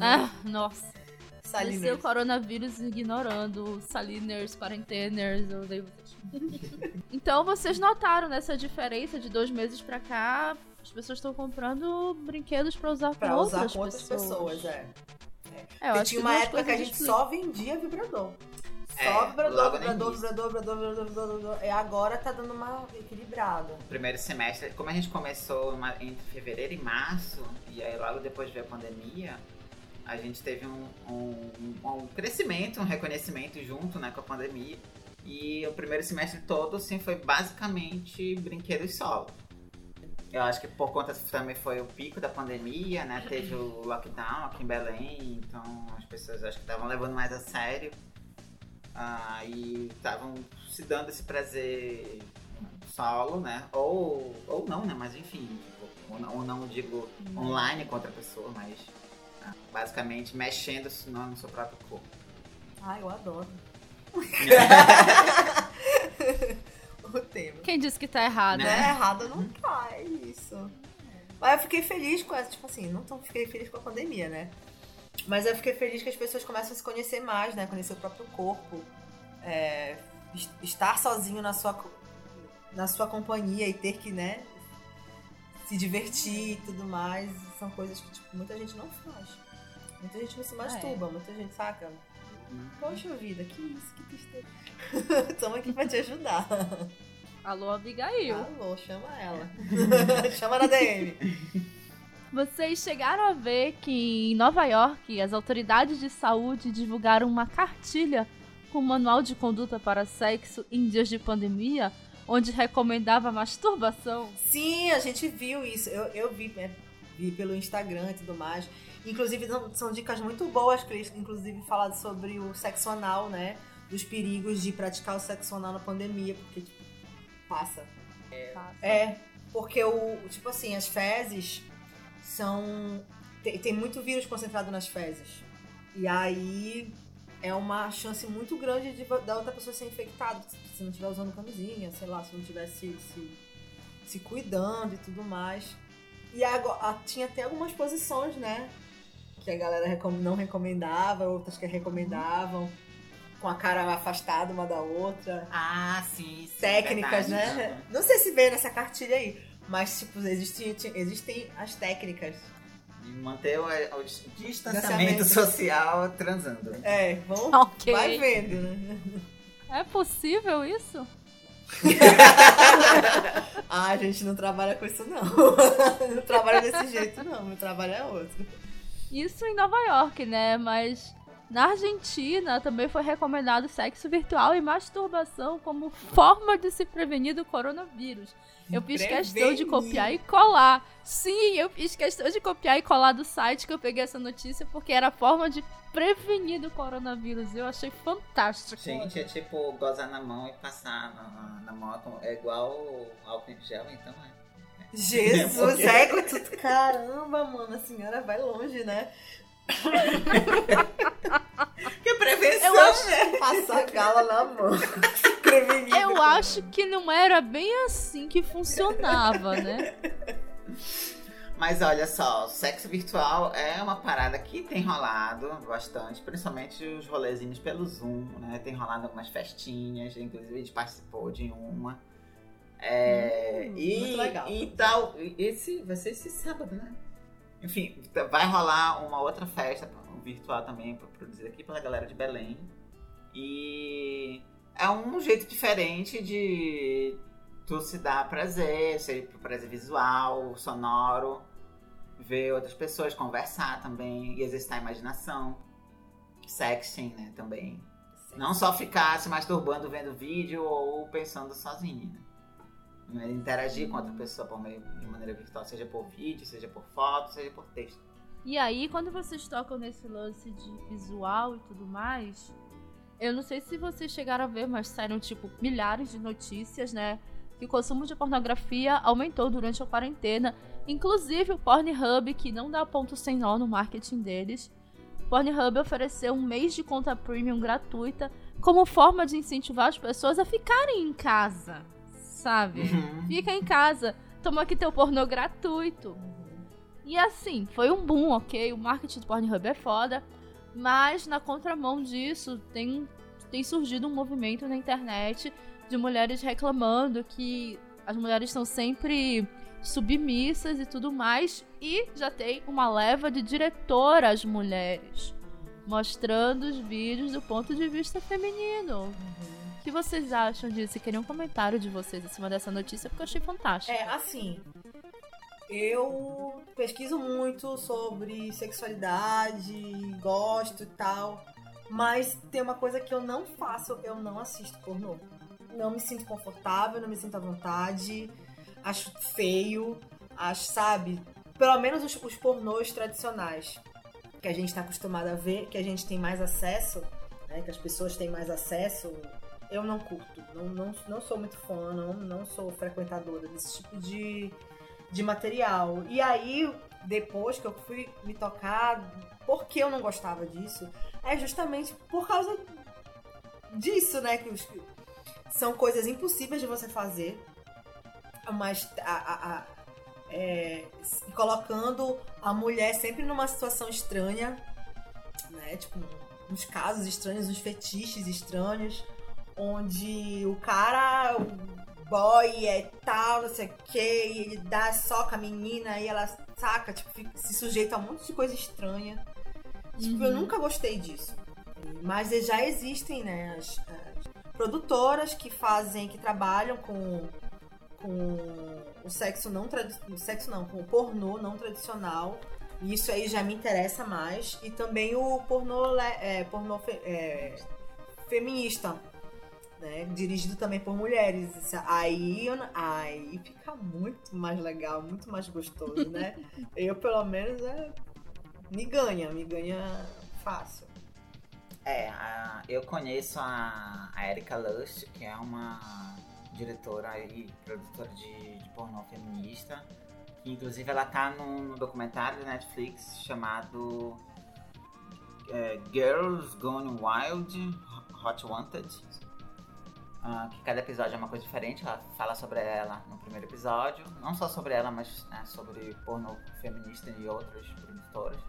Ah, nossa. Venceu o Saliners. coronavírus ignorando. Saliners, quarenteners, eu odeio vocês. então vocês notaram nessa diferença de dois meses pra cá? As pessoas estão comprando brinquedos pra usar com Pra usar outras com outras pessoas, é. É, eu Porque acho tinha que uma época que a gente só vendia vibrador. É, Só início. vibrador, vibrador, vibrador, vibrador, vibrador. E agora tá dando uma equilibrada. primeiro semestre, como a gente começou uma- entre fevereiro e março, e aí logo depois veio a pandemia, a gente teve um, um, um crescimento, um reconhecimento junto né, com a pandemia. E o primeiro semestre todo, assim, foi basicamente brinquedos solo. Eu acho que por conta também foi o pico da pandemia, né? Teve o lockdown aqui em Belém, então as pessoas acho que estavam levando mais a sério. Ah, e estavam se dando esse prazer solo, né? Ou, ou não, né? Mas enfim, ou não, ou não digo online com outra pessoa, mas ah, basicamente mexendo no, no seu próprio corpo. Ai, eu adoro. o tema. Quem disse que tá errado? Né? Não é errado, não cai isso. Mas eu fiquei feliz com essa, tipo assim, não tão fiquei feliz com a pandemia, né? Mas eu fiquei feliz que as pessoas começam a se conhecer mais, né? Conhecer o próprio corpo. É, estar sozinho na sua, na sua companhia e ter que, né? Se divertir e tudo mais. São coisas que, tipo, muita gente não faz. Muita gente não se masturba, é. muita gente saca. Poxa vida, que isso, que tristeza. Estamos aqui pra te ajudar. Alô, Abigail. Alô, chama ela. chama na DM. Vocês chegaram a ver que em Nova York as autoridades de saúde divulgaram uma cartilha com um manual de conduta para sexo em dias de pandemia, onde recomendava masturbação? Sim, a gente viu isso. Eu, eu vi, né, vi pelo Instagram e tudo mais. Inclusive, são dicas muito boas que eles, inclusive, falaram sobre o sexo anal, né? Dos perigos de praticar o sexo anal na pandemia, porque, tipo, passa. É, passa. é porque o, tipo assim, as fezes são. Tem, tem muito vírus concentrado nas fezes. E aí é uma chance muito grande de, da outra pessoa ser infectada se não estiver usando camisinha, sei lá, se não estiver se, se, se, cuidando e tudo mais. E agora, tinha até algumas posições, né? Que a galera não recomendava, outras que recomendavam, com a cara afastada uma da outra. Ah, sim. sim Técnicas, verdade, né? Não sei se veio nessa cartilha aí. Mas, tipo, existem, existem as técnicas. De manter o, o distanciamento social transando. É, vamos. Okay. Vai vendo, né? É possível isso? ah, a gente não trabalha com isso, não. não trabalha desse jeito, não. Meu trabalho é outro. Isso em Nova York, né? Mas na Argentina também foi recomendado sexo virtual e masturbação como forma de se prevenir do coronavírus. Eu fiz questão de copiar e colar. Sim, eu fiz questão de copiar e colar do site que eu peguei essa notícia, porque era a forma de prevenir do coronavírus. Eu achei fantástico. Gente, é tipo gozar na mão e passar na, na mão. É igual álcool em gel, então é. Jesus, é, porque... caramba, mano, a senhora vai longe, né? que prevenção, eu acho... né? Passar gala na mão. Eu acho que não era bem assim que funcionava, né? Mas olha só, sexo virtual é uma parada que tem rolado bastante, principalmente os rolezinhos pelo Zoom, né? Tem rolado algumas festinhas, inclusive a gente participou de uma. É, hum, e, muito legal. E tal, esse vai ser esse sábado, né? Enfim, vai rolar uma outra festa virtual também, produzida aqui pela galera de Belém. E é um jeito diferente de tu se dar prazer, ser prazer visual, sonoro, ver outras pessoas, conversar também e exercitar a imaginação. Sexting, né, também. Não só ficar se masturbando vendo vídeo ou pensando sozinho, né? Interagir com outra pessoa por meio, de maneira virtual, seja por vídeo, seja por foto, seja por texto. E aí, quando vocês tocam nesse lance de visual e tudo mais, eu não sei se vocês chegaram a ver, mas saíram, tipo, milhares de notícias, né? Que o consumo de pornografia aumentou durante a quarentena. Inclusive o Pornhub, que não dá ponto sem nó no marketing deles. O Pornhub ofereceu um mês de conta premium gratuita como forma de incentivar as pessoas a ficarem em casa sabe? Uhum. Fica em casa, toma aqui teu pornô gratuito. E assim, foi um boom, ok? O marketing do Pornhub é foda. Mas na contramão disso, tem, tem surgido um movimento na internet de mulheres reclamando que as mulheres estão sempre submissas e tudo mais. E já tem uma leva de diretoras mulheres mostrando os vídeos do ponto de vista feminino. Uhum. Que vocês acham disso? E queria um comentário de vocês em cima dessa notícia, porque eu achei fantástico. É, assim. Eu pesquiso muito sobre sexualidade, gosto e tal. Mas tem uma coisa que eu não faço, eu não assisto pornô. Não me sinto confortável, não me sinto à vontade. Acho feio, acho, sabe? Pelo menos os, os pornôs tradicionais que a gente está acostumado a ver, que a gente tem mais acesso, né? Que as pessoas têm mais acesso eu não curto. Não, não, não sou muito fã, não, não sou frequentadora desse tipo de, de material. E aí, depois que eu fui me tocar, por que eu não gostava disso? É justamente por causa disso, né? Que os, são coisas impossíveis de você fazer, mas a, a, a, é, colocando a mulher sempre numa situação estranha, né? Tipo, uns casos estranhos, uns fetiches estranhos, onde o cara, o boy é tal, não sei o que, e ele dá soca a menina e ela saca, tipo, se sujeita a um monte de coisa estranha. Tipo, eu Uhum. nunca gostei disso. Mas já existem, né, as, as produtoras que fazem, que trabalham com, com o sexo não tradicional, sexo não, com o pornô não tradicional. E isso aí já me interessa mais. E também o pornô, é, pornô fe- é, feminista, né? Dirigido também por mulheres. Aí, aí fica muito mais legal, muito mais gostoso, né? Eu, pelo menos, é, me ganha, me ganha fácil. É, a- eu conheço a, a Erika Lust, que é uma diretora e produtora de, de pornô feminista. Que inclusive ela tá no, no documentário da Netflix chamado é, Girls Gone Wild Hot Wanted. Ah, que cada episódio é uma coisa diferente. Ela fala sobre ela no primeiro episódio. Não só sobre ela, mas né, sobre pornô feminista e outras produtoras.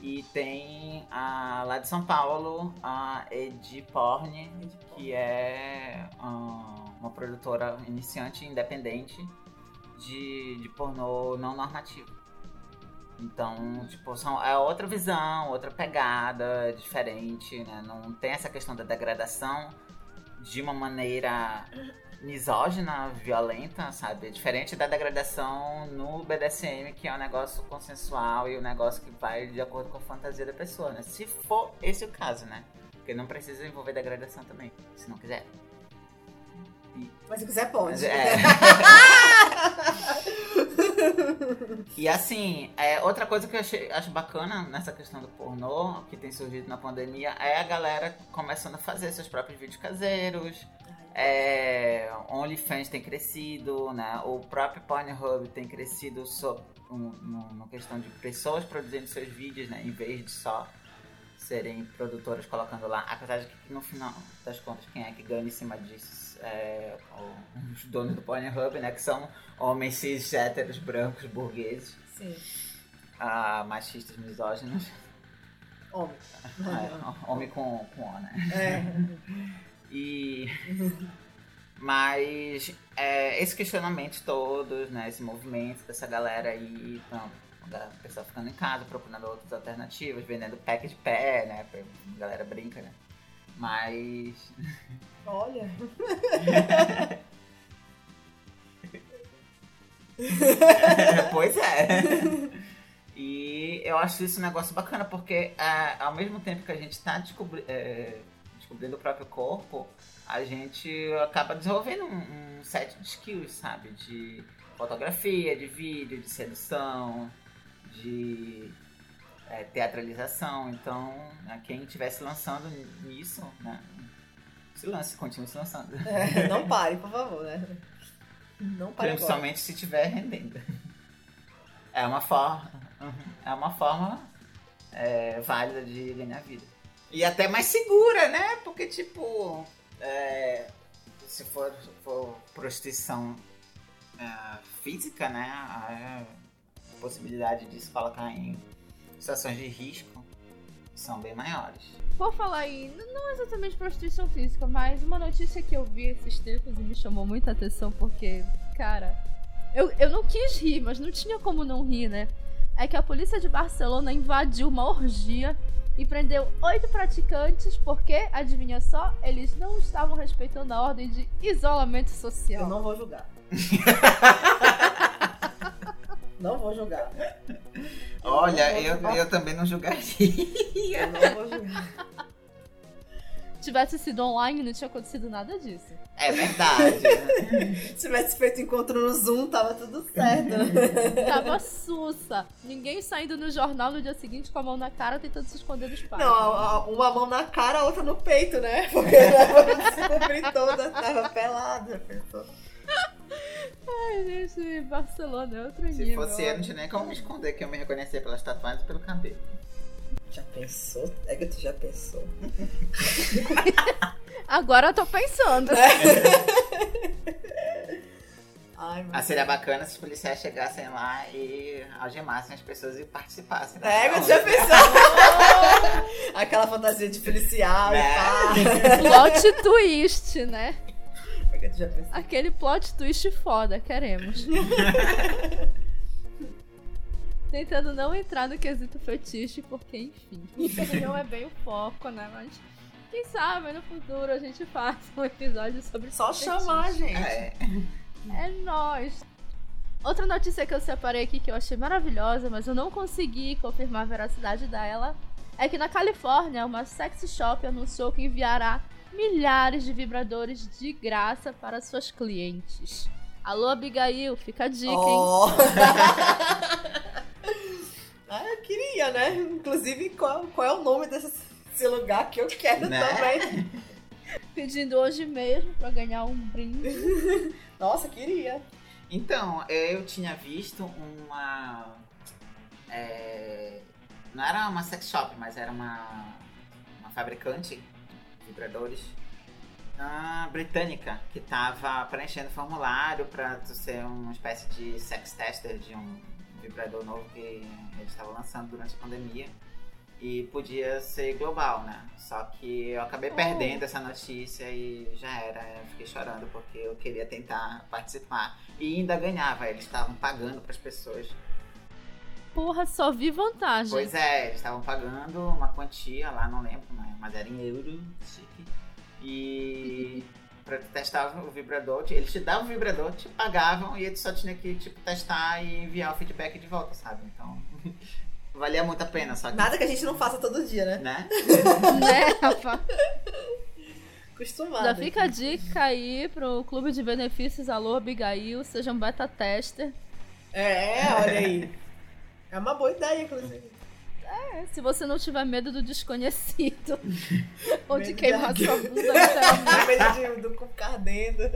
E tem a, lá de São Paulo a Edi Porn, que é ah, uma produtora iniciante independente de, de pornô não normativo. Então, tipo, são, é outra visão, outra pegada, diferente, né? Não tem essa questão da degradação de uma maneira misógina, violenta, sabe? É diferente da degradação no BDSM, que é um negócio consensual e um negócio que vai de acordo com a fantasia da pessoa, né? Se for esse o caso, né? Porque não precisa envolver degradação também, se não quiser. Mas se quiser, pode. Mas é. e assim, é, outra coisa que eu achei, acho bacana nessa questão do pornô, que tem surgido na pandemia, é a galera começando a fazer seus próprios vídeos caseiros. É, OnlyFans tem crescido, né? O próprio Pornhub tem crescido so, um, no questão de pessoas produzindo seus vídeos, né? Em vez de só serem produtoras colocando lá. Apesar de que no final das contas, quem é que ganha em cima disso é os donos do Pornhub, né? Que são homens cis, héteros, brancos, burgueses, Sim. ah, machistas, misóginos. Homem. É, homem com, com O, né? É. E. Mas é, esses questionamentos todos, né? Esse movimento dessa galera aí, então, da pessoa ficando em casa, procurando outras alternativas, vendendo pack de pé, né? A galera brinca, né? Mas. Olha. pois é. E eu acho isso um negócio bacana, porque é, ao mesmo tempo que a gente está descobri é, descobrindo o próprio corpo, a gente acaba desenvolvendo um, um set de skills, sabe? De fotografia, de vídeo, de sedução, de é, teatralização. Então, né, quem estiver se lançando nisso, né? Se lance, continue se lançando. É, não pare, por favor, né? Não pare agora. Principalmente se estiver rendendo. É uma forma. É uma forma é, válida de ganhar vida. E até mais segura, né? Porque, tipo, é, se for, for prostituição é, física, né? Possibilidade de se colocar em situações de risco são bem maiores. Por falar em, n- não exatamente prostituição física, mas uma notícia que eu vi esses tempos e me chamou muita atenção porque, cara, eu, eu não quis rir, mas não tinha como não rir, né? É que a polícia de Barcelona invadiu uma orgia e prendeu oito praticantes porque, adivinha só, eles não estavam respeitando a ordem de isolamento social. Eu não vou julgar. não vou julgar. Olha, eu, vou- eu também não julgaria. Eu não vou julgar. tivesse sido online, não tinha acontecido nada disso. É verdade. Se tivesse feito encontro no Zoom, tava tudo certo. Tava sussa. Ninguém saindo no jornal no dia seguinte com a mão na cara tentando se esconder dos pais. Não, a- a- uma mão na cara, a outra no peito, né? Porque ela se cobrir toda, tava pelada. pensou. Ai, gente, Barcelona é outro Se nível. fosse eu, não tinha nem como me esconder que eu me reconhecer pelas tatuagens e pelo cabelo. Já pensou? É que tu já pensou. Agora eu tô pensando. Ai, meu Ah, seria bacana se os policiais chegassem lá e algemassem as pessoas e participassem. da É, já pensou. Aquela fantasia de policial Né? e Plot twist, né? Já pensou. Aquele plot twist foda, queremos. Tentando não entrar no quesito fetiche, porque, enfim, isso não é bem o foco, né? Mas quem sabe no futuro a gente faça um episódio sobre Só fetiche. chamar, gente. É. É nóis. Outra notícia que eu separei aqui que eu achei maravilhosa, mas eu não consegui confirmar a veracidade dela, é que na Califórnia uma sex shop anunciou que enviará milhares de vibradores de graça para suas clientes. Alô, Abigail, fica a dica, hein? Oh. ah, eu queria, né? Inclusive, qual, qual é o nome desse, lugar que eu quero Né? também? Pedindo hoje mesmo pra ganhar um brinde. Nossa, queria. Então, eu tinha visto uma. é, não era uma sex shop, mas era uma, uma fabricante vibradores britânica que tava preenchendo formulário tu ser uma espécie de sex tester de um vibrador novo que eles estavam lançando durante a pandemia. E podia ser global, né? Só que eu acabei Oh. perdendo essa notícia e já era. Eu fiquei chorando porque eu queria tentar participar. E ainda ganhava, eles estavam pagando pras pessoas. Porra, só vi vantagem. Pois é, eles estavam pagando uma quantia lá, não lembro, né? mas era em euro, chique. E pra testar o vibrador, eles te davam o vibrador, te pagavam e tu só tinha que tipo, testar e enviar o feedback de volta, sabe? Então, valia muito a pena, só que. Nada que a gente não faça todo dia, né? Né? né, Rafa? Acostumada. Já fica a dica aí pro clube de benefícios Alô Abigail, seja um beta tester. É, olha aí. É uma boa ideia, inclusive. É, se você não tiver medo do desconhecido. ou de queimar de- sua bunda, literalmente. A medo de, do cu ardendo.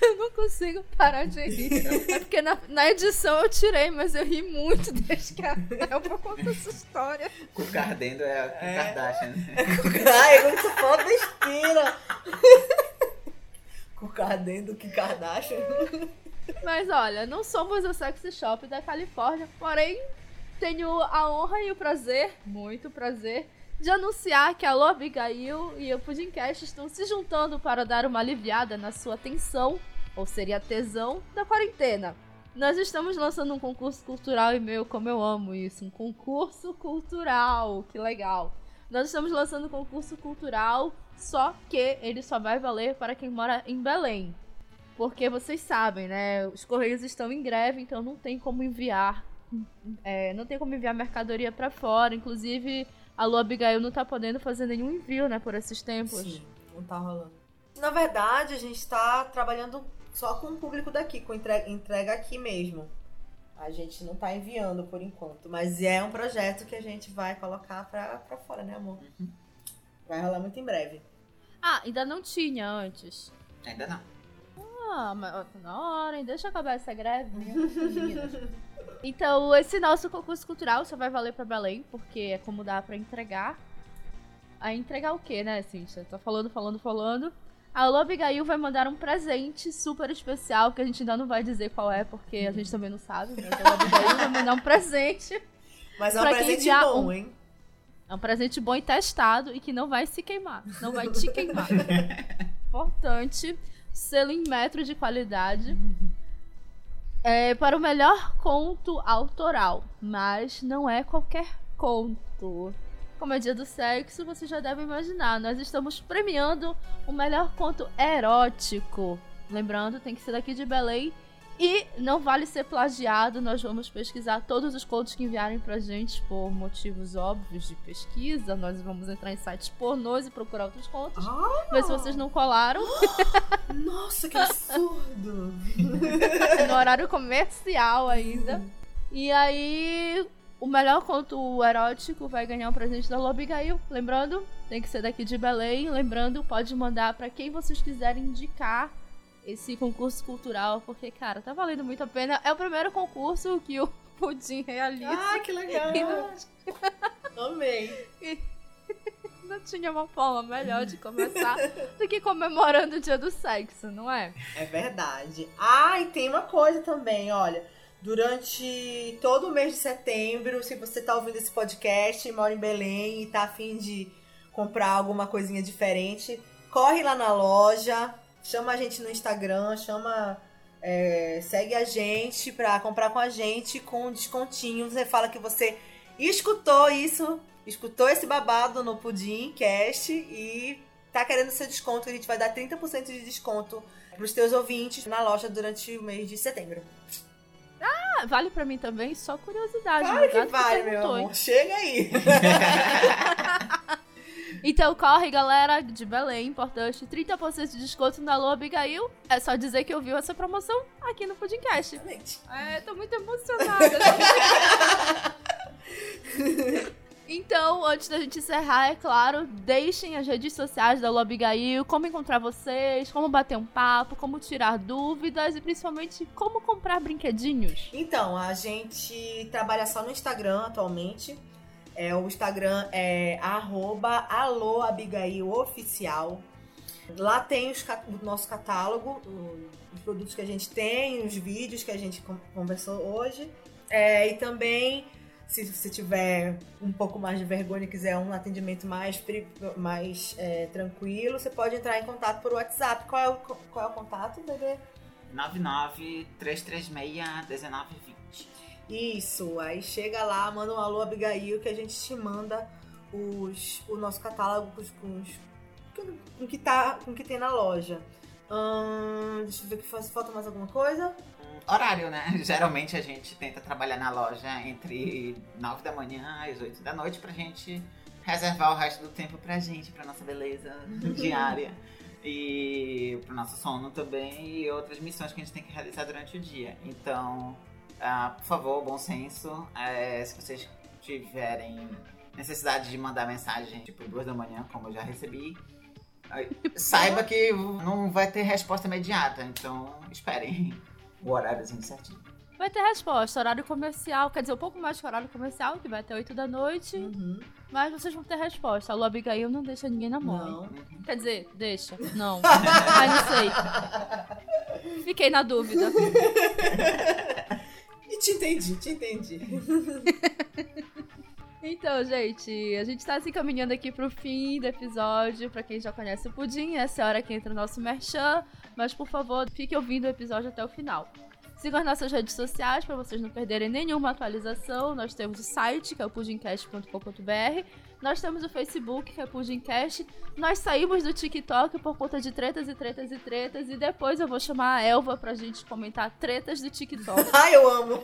Eu não consigo parar de rir. É porque na, na edição eu tirei, mas eu ri muito desde que a Elba contou essa história. O Cardendo é a Kim É. Kardashian. né? Ai, quando tu fala besteira. Cu ardendo, que Kardashian. Mas olha, não somos o sexy shop da Califórnia, porém tenho a honra e o prazer, muito prazer, de anunciar que a Alô Abigail e o Pudimcast estão se juntando para dar uma aliviada na sua tensão, ou seria tesão, da quarentena. Nós estamos lançando um concurso cultural e meu, como eu amo isso, um concurso cultural, que legal. Nós estamos lançando um concurso cultural, só que ele só vai valer para quem mora em Belém. Porque vocês sabem, né? Os correios estão em greve, então não tem como enviar. é, não tem como enviar mercadoria pra fora. Inclusive, a Lu Abigail não tá podendo fazer nenhum envio, né, por esses tempos. Sim, não tá rolando. Na verdade, a gente tá trabalhando só com o público daqui, com entrega, entrega aqui mesmo. A gente não tá enviando por enquanto, mas é um projeto que a gente vai colocar pra, pra fora, né, amor? Vai rolar muito em breve. Ah, ainda não tinha antes. Ainda não. Ah, mas na hora, hein? Deixa eu acabar essa greve. né? Então, esse nosso concurso cultural só vai valer pra Belém, porque é como dá pra entregar. Aí entregar o quê, né, Cintia? Tá falando, falando, falando. A Abigail vai mandar um presente super especial, que a gente ainda não vai dizer qual é, porque a gente também não sabe. Mas a Alô Abigail vai mandar um presente. Mas é um presente bom, um- hein? É um presente bom e testado e que não vai se queimar. Não vai te queimar. Importante. Selo em metro de qualidade. É para o melhor conto autoral. Mas não é qualquer conto. Como é dia do sexo, você já deve imaginar. Nós estamos premiando o melhor conto erótico. Lembrando, tem que ser daqui de Belém. E não vale ser plagiado, nós vamos pesquisar todos os contos que enviarem pra gente por motivos óbvios de pesquisa. Nós vamos entrar em sites pornôs e procurar outros contos. Ah, Ver se vocês não colaram nossa, que absurdo! no horário comercial ainda. E aí, o melhor conto erótico vai ganhar um presente da Lobigail. Lembrando, tem que ser daqui de Belém. Lembrando, pode mandar pra quem vocês quiserem indicar esse concurso cultural, porque, cara, tá valendo muito a pena. É o primeiro concurso que o Pudim realiza. ah, que legal! E não- Amei! não não tinha uma forma melhor de começar do que comemorando o dia do sexo, não é? É verdade. Ah, e tem uma coisa também, olha. Durante todo o mês de setembro, se você tá ouvindo esse podcast, mora em Belém e tá afim de comprar alguma coisinha diferente, corre lá na loja, chama a gente no Instagram, chama. é, segue a gente pra comprar com a gente com um descontinho. Você fala que você escutou isso, escutou esse babado no Pudim Cast e tá querendo seu desconto. A gente vai dar 30% de desconto pros teus ouvintes na loja durante o mês de setembro. Ah, vale pra mim também, só curiosidade. Claro que vale, meu amor. Chega aí. Então corre, galera de Belém, importante. 30% de desconto na Alô Abigail. É só dizer que ouviu essa promoção aqui no Pudimcast. Exatamente. É, tô muito emocionada. Então, antes da gente encerrar, é claro, deixem as redes sociais da Alô Abigail, como encontrar vocês, como bater um papo, como tirar dúvidas e principalmente como comprar brinquedinhos. Então, a gente trabalha só no Instagram atualmente. É, o Instagram é aloabigailoficial. Lá tem os o nosso catálogo, os produtos que a gente tem, os vídeos que a gente con- conversou hoje. É, e também, se você tiver um pouco mais de vergonha e quiser um atendimento mais, mais é, tranquilo, você pode entrar em contato por WhatsApp. Qual é o, qual é o contato, bebê? 99-336-1920. Isso, aí chega lá, manda um alô Abigail que a gente te manda os, o nosso catálogo com, os- com, os- com o que tá, com que tem na loja. Ahn, deixa eu ver que faz, falta mais alguma coisa. Horário, né? Geralmente a gente tenta trabalhar na loja entre 9 da manhã às 8 da noite pra gente reservar o resto do tempo pra gente, pra nossa beleza diária. E pro nosso sono também e outras missões que a gente tem que realizar durante o dia. Então, ah, por favor, bom senso. É, se vocês tiverem necessidade de mandar mensagem tipo duas da manhã, como eu já recebi, saiba que não vai ter resposta imediata. Então, esperem o horáriozinho certinho. Vai ter resposta, horário comercial, quer dizer, um pouco mais que horário comercial, que vai até 8 da noite, Uhum. mas vocês vão ter resposta. Alô Abigail não deixa ninguém na mão. Não. Quer dizer, deixa. Não. Ai, não sei. Fiquei na dúvida. Te entendi, te entendi. Então, gente, a gente tá se encaminhando aqui pro fim do episódio. Pra quem já conhece o Pudim, essa é a hora que entra o nosso merchan. Mas, por favor, fique ouvindo o episódio até o final. Sigam as nossas redes sociais para vocês não perderem nenhuma atualização. Nós temos o site, que é o pudimcast.com.br. Nós temos o Facebook, que é Pudimcast. Nós saímos do TikTok por conta de tretas e tretas e tretas. E depois eu vou chamar a Elva pra gente comentar tretas do TikTok. Ai, eu amo.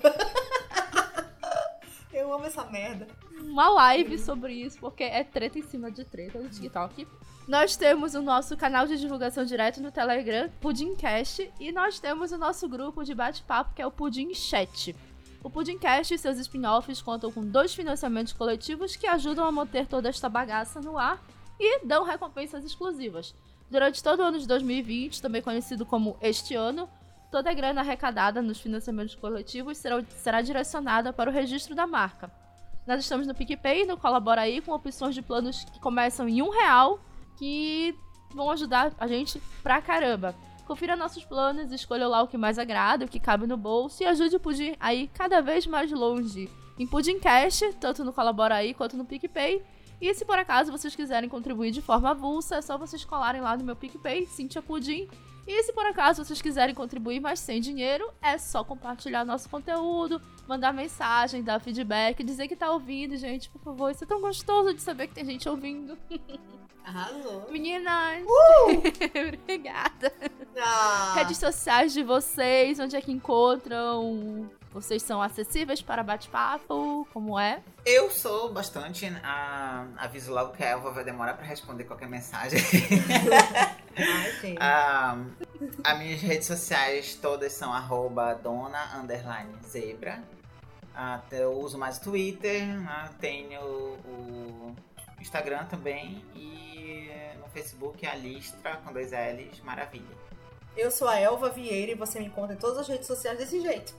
eu amo essa merda. uma live sobre isso, porque é treta em cima de treta no TikTok. Nós temos o nosso canal de divulgação direto no Telegram, Pudimcast, e nós temos o nosso grupo de bate-papo, que é o Pudim Chat. O Pudimcast e seus spin-offs contam com dois financiamentos coletivos que ajudam a manter toda esta bagaça no ar e dão recompensas exclusivas. Durante todo o ano de 2020, também conhecido como este ano, toda a grana arrecadada nos financiamentos coletivos será, será direcionada para o registro da marca. Nós estamos no PicPay, no Colabora aí, com opções de planos que começam em um real, que vão ajudar a gente pra caramba. Confira nossos planos, escolha lá o que mais agrada, o que cabe no bolso e ajude o Pudim aí cada vez mais longe. Em Pudim Cash, tanto no Colabora aí quanto no PicPay. E se por acaso vocês quiserem contribuir de forma avulsa, é só vocês colarem lá no meu PicPay, Cintia Pudim. E se por acaso vocês quiserem contribuir, mas sem dinheiro, é só compartilhar nosso conteúdo, mandar mensagem, dar feedback, dizer que tá ouvindo, gente, por favor. Isso é tão gostoso de saber que tem gente ouvindo. Arrasou. Meninas! Obrigada. Ah, Redes sociais de vocês, onde é que encontram? Vocês são acessíveis para bate-papo? Como é? Eu sou bastante. ah, aviso logo que a Elva vai demorar pra responder qualquer mensagem. ai, sim. Ah, as minhas redes sociais todas são arroba dona underline zebra. Ah, eu uso mais o Twitter, ah, tenho o Instagram também e no Facebook a Listra com dois L's, maravilha. Eu sou a Elva Vieira e você me encontra em todas as redes sociais desse jeito.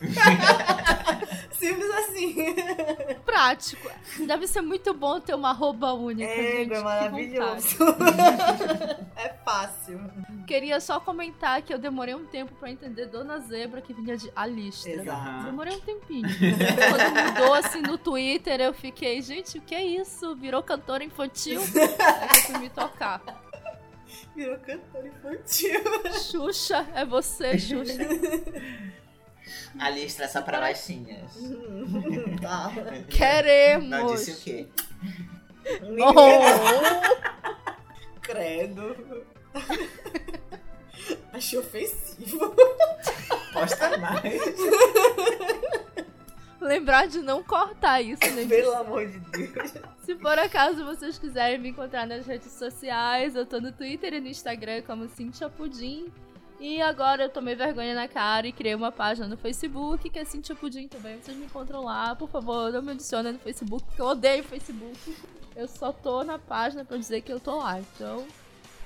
Simples assim. Prático. Deve ser muito bom ter uma arroba única. É, gente. é maravilhoso. é fácil. Queria só comentar que eu demorei um tempo pra entender Dona Zebra, que vinha de Alistra. Exato. Demorei um tempinho. Quando mudou assim no Twitter, eu fiquei, gente, o que é isso? Virou cantora infantil? Aí que eu fui me tocar. Virou cantor infantil. Xuxa, é você, Xuxa. A listra é só pra baixinhas. tá. Queremos! Não disse o quê? Oh, Credo. Achei ofensivo. Posta mais. lembrar de não cortar isso, né? Pelo amor de Deus. Se por acaso vocês quiserem me encontrar nas redes sociais, eu tô no Twitter e no Instagram como Cintia Pudim. E agora eu tomei vergonha na cara e criei uma página no Facebook, que é Cintia Pudim também. Vocês me encontram lá. Por favor, não me adiciona no Facebook, porque eu odeio o Facebook. Eu só tô na página pra dizer que eu tô lá. Então,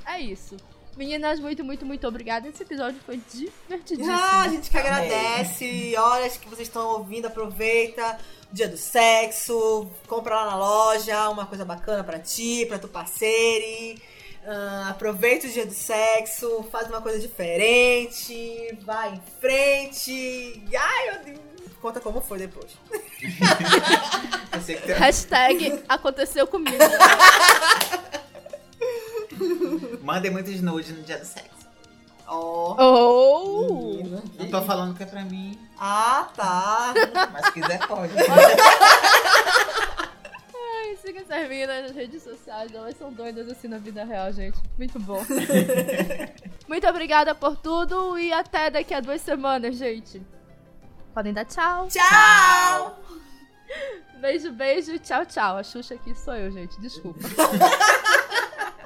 é isso. Meninas, muito, muito, muito obrigada. Esse episódio foi divertidíssimo. Ah, a gente que agradece. Olha, acho que vocês estão ouvindo, aproveita. Dia do sexo, compra lá na loja uma coisa bacana pra ti, pra tu parceiro. Ah, aproveita o dia do sexo, faz uma coisa diferente, vai em frente. Ai, meu Deus. Conta como foi depois. Tem... Hashtag aconteceu comigo. Mandem muitos nudes no dia do sexo. Ó. Oh! menina. Não tô falando que é pra mim, Ah, tá. mas se quiser pode. Ai, siga essas meninas nas redes sociais, elas são doidas assim na vida real, gente. Muito bom. Muito obrigada por tudo e até daqui a duas semanas, gente. Podem dar tchau. Tchau! Beijo, beijo, tchau, tchau. A Xuxa aqui sou eu, gente. Desculpa.